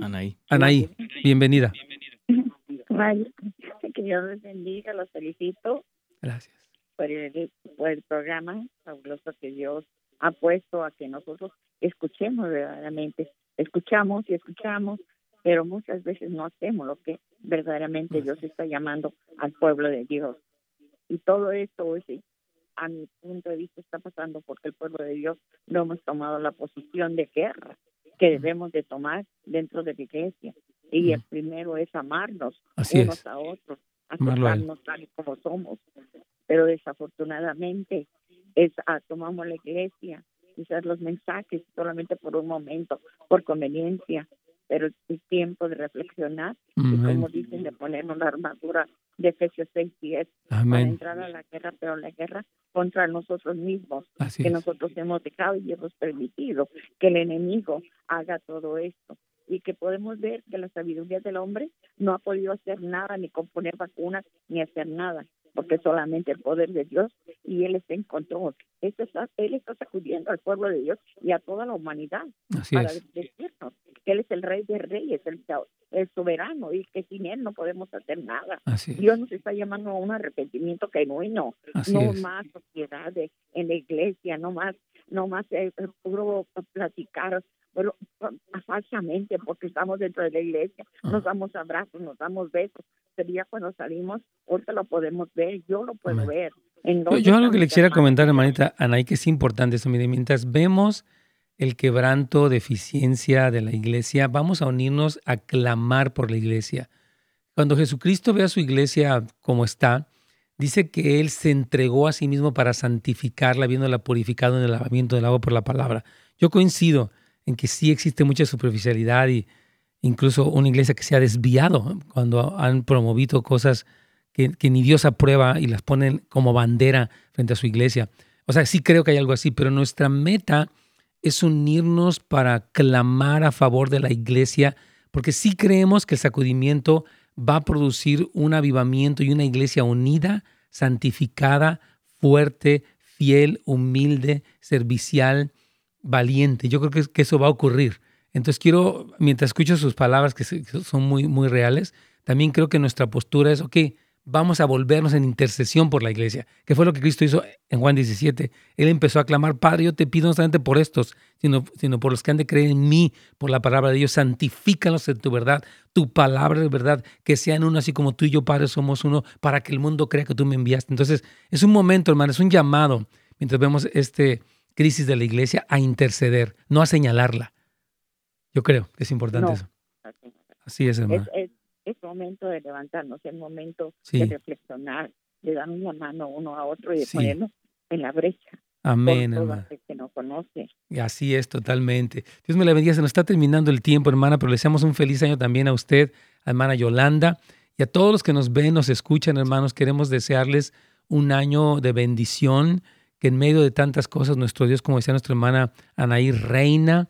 Anaí. Anaí, bienvenida. Que Dios les bendiga, los felicito. Gracias. Por el, por el programa fabuloso que Dios ha puesto a que nosotros escuchemos verdaderamente. Escuchamos y escuchamos, pero muchas veces no hacemos lo que verdaderamente Dios está llamando al pueblo de Dios. Y todo esto hoy sí a mi punto de vista, está pasando porque el pueblo de Dios no hemos tomado la posición de guerra que debemos de tomar dentro de la iglesia. Y el primero es amarnos unos a otros, aceptarnos tal y como somos. Pero desafortunadamente es, ah, tomamos la iglesia, quizás los mensajes solamente por un momento, por conveniencia, pero es tiempo de reflexionar y como dicen de ponernos la armadura de Efesios 6 y 10 para entrar a la guerra, pero la guerra contra nosotros mismos, que nosotros hemos dejado y hemos permitido que el enemigo haga todo esto y que podemos ver que la sabiduría del hombre no ha podido hacer nada, ni componer vacunas, ni hacer nada porque solamente el poder de Dios y Él está en control. está, él está sacudiendo al pueblo de Dios y a toda la humanidad para decirnos que Él es el Rey de Reyes, el, el soberano y que sin Él no podemos hacer nada. Dios nos está llamando a un arrepentimiento genuino, no más sociedad en la iglesia, no más, no más eh, puro platicar pero falsamente porque estamos dentro de la iglesia, nos damos abrazos, nos damos besos. Sería cuando salimos, ahorita lo podemos ver, yo lo puedo ver. yo, algo que le quisiera comentar, hermanita Anaí, que es importante eso, mire, mientras vemos el quebranto, deficiencia de la iglesia, vamos a unirnos a clamar por la iglesia. Cuando Jesucristo ve a su iglesia como está, dice que Él se entregó a sí mismo para santificarla, viéndola purificado en el lavamiento del agua por la palabra. Yo coincido en que sí existe mucha superficialidad y incluso una iglesia que se ha desviado cuando han promovido cosas que, ni Dios aprueba y las ponen como bandera frente a su iglesia. O sea, sí creo que hay algo así, pero nuestra meta es unirnos para clamar a favor de la iglesia, porque sí creemos que el sacudimiento va a producir un avivamiento y una iglesia unida, santificada, fuerte, fiel, humilde, servicial, valiente. Yo creo que, eso va a ocurrir. Entonces quiero, mientras escucho sus palabras que son muy, muy reales, también creo que nuestra postura es, ok, vamos a volvernos en intercesión por la iglesia, que fue lo que Cristo hizo en Juan 17. Él empezó a clamar, Padre, yo te pido no solamente por estos, sino, sino por los que han de creer en mí, por la palabra de Dios, santifícalos en tu verdad, tu palabra es verdad, que sean uno así como tú y yo, Padre, somos uno, para que el mundo crea que tú me enviaste. Entonces, es un momento, hermano, es un llamado, mientras vemos este crisis de la iglesia a interceder, no a señalarla. Yo creo que es importante eso. Así es, hermano. Es, es, momento de levantarnos, es momento de reflexionar, de dar una mano uno a otro y de ponernos en la brecha Amén, hermana. Que no conoce. Y así es, totalmente. Dios me la bendiga. Se nos está terminando el tiempo, hermana, pero le deseamos un feliz año también a usted, a hermana Yolanda, y a todos los que nos ven, nos escuchan, hermanos. Queremos desearles un año de bendición, que en medio de tantas cosas, nuestro Dios, como decía nuestra hermana Anaí, reina.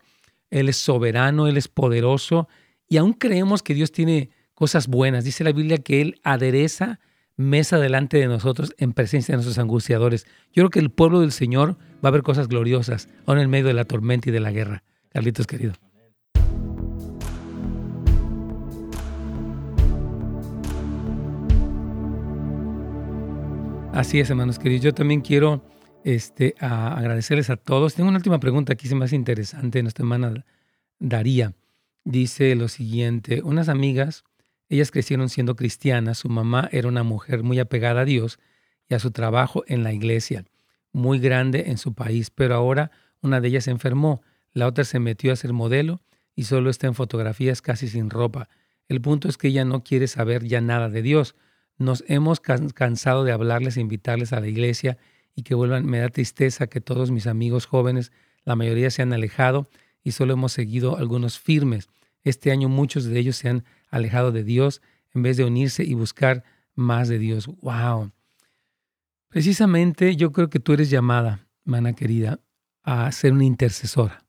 Él es soberano, Él es poderoso, y aún creemos que Dios tiene cosas buenas. Dice la Biblia que Él adereza mesa delante de nosotros en presencia de nuestros angustiadores. Yo creo que el pueblo del Señor va a ver cosas gloriosas, aún en medio de la tormenta y de la guerra. Carlitos querido. Así es, hermanos queridos. Yo también quiero este, agradecerles a todos. Tengo una última pregunta aquí, se me hace interesante. Nuestra hermana Daría dice lo siguiente. Unas amigas ellas crecieron siendo cristianas, su mamá era una mujer muy apegada a Dios y a su trabajo en la iglesia, muy grande en su país, pero ahora una de ellas se enfermó, la otra se metió a ser modelo y solo está en fotografías casi sin ropa. El punto es que ella no quiere saber ya nada de Dios. Nos hemos cansado de hablarles e invitarles a la iglesia y que vuelvan. Me da tristeza que todos mis amigos jóvenes, la mayoría se han alejado y solo hemos seguido algunos firmes. Este año muchos de ellos se han alejado de Dios en vez de unirse y buscar más de Dios. ¡Wow! Precisamente yo creo que tú eres llamada, mana querida, a ser una intercesora.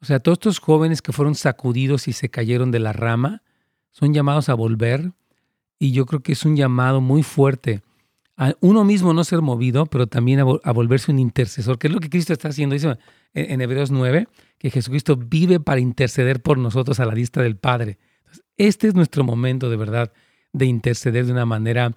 O sea, todos estos jóvenes que fueron sacudidos y se cayeron de la rama son llamados a volver y yo creo que es un llamado muy fuerte a uno mismo no ser movido, pero también a, volverse un intercesor, que es lo que Cristo está haciendo. Dice en, Hebreos 9 que Jesucristo vive para interceder por nosotros a la vista del Padre. Este es nuestro momento de verdad de interceder de una manera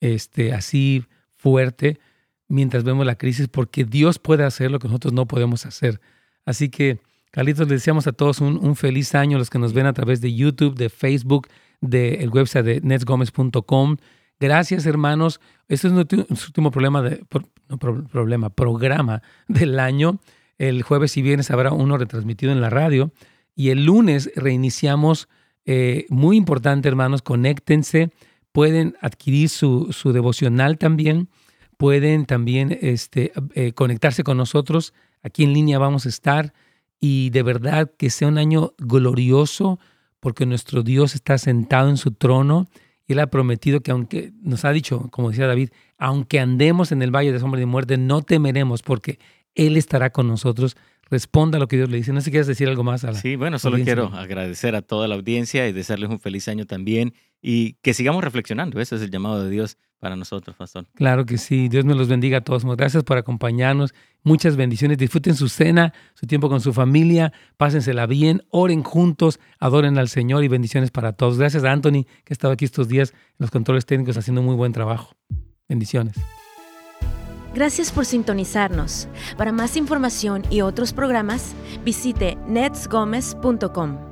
este, así fuerte mientras vemos la crisis, porque Dios puede hacer lo que nosotros no podemos hacer. Así que, Carlitos, les deseamos a todos un, feliz año, los que nos ven a través de YouTube, de Facebook, del website de netsgomez.com. Gracias, hermanos. Este es nuestro último problema, de, no, problema, programa del año. El jueves y viernes habrá uno retransmitido en la radio. Y el lunes reiniciamos eh, muy importante, hermanos, conéctense, pueden adquirir su, su devocional también, pueden también este, eh, conectarse con nosotros, aquí en línea vamos a estar y de verdad que sea un año glorioso porque nuestro Dios está sentado en su trono y Él ha prometido que aunque nos ha dicho, como decía David, aunque andemos en el valle de sombra de muerte, no temeremos porque Él estará con nosotros responda a lo que Dios le dice. No sé si quieres decir algo más a la Sí, bueno, solo quiero agradecer a toda la audiencia y desearles un feliz año también y que sigamos reflexionando. Ese es el llamado de Dios para nosotros, Pastor. Claro que sí. Dios nos los bendiga a todos. Gracias por acompañarnos. Muchas bendiciones. Disfruten su cena, su tiempo con su familia. Pásensela bien. Oren juntos. Adoren al Señor y bendiciones para todos. Gracias a Anthony, que ha estado aquí estos días en los controles técnicos haciendo muy buen trabajo. Bendiciones. Gracias por sintonizarnos. Para más información y otros programas, visite netsgomez.com.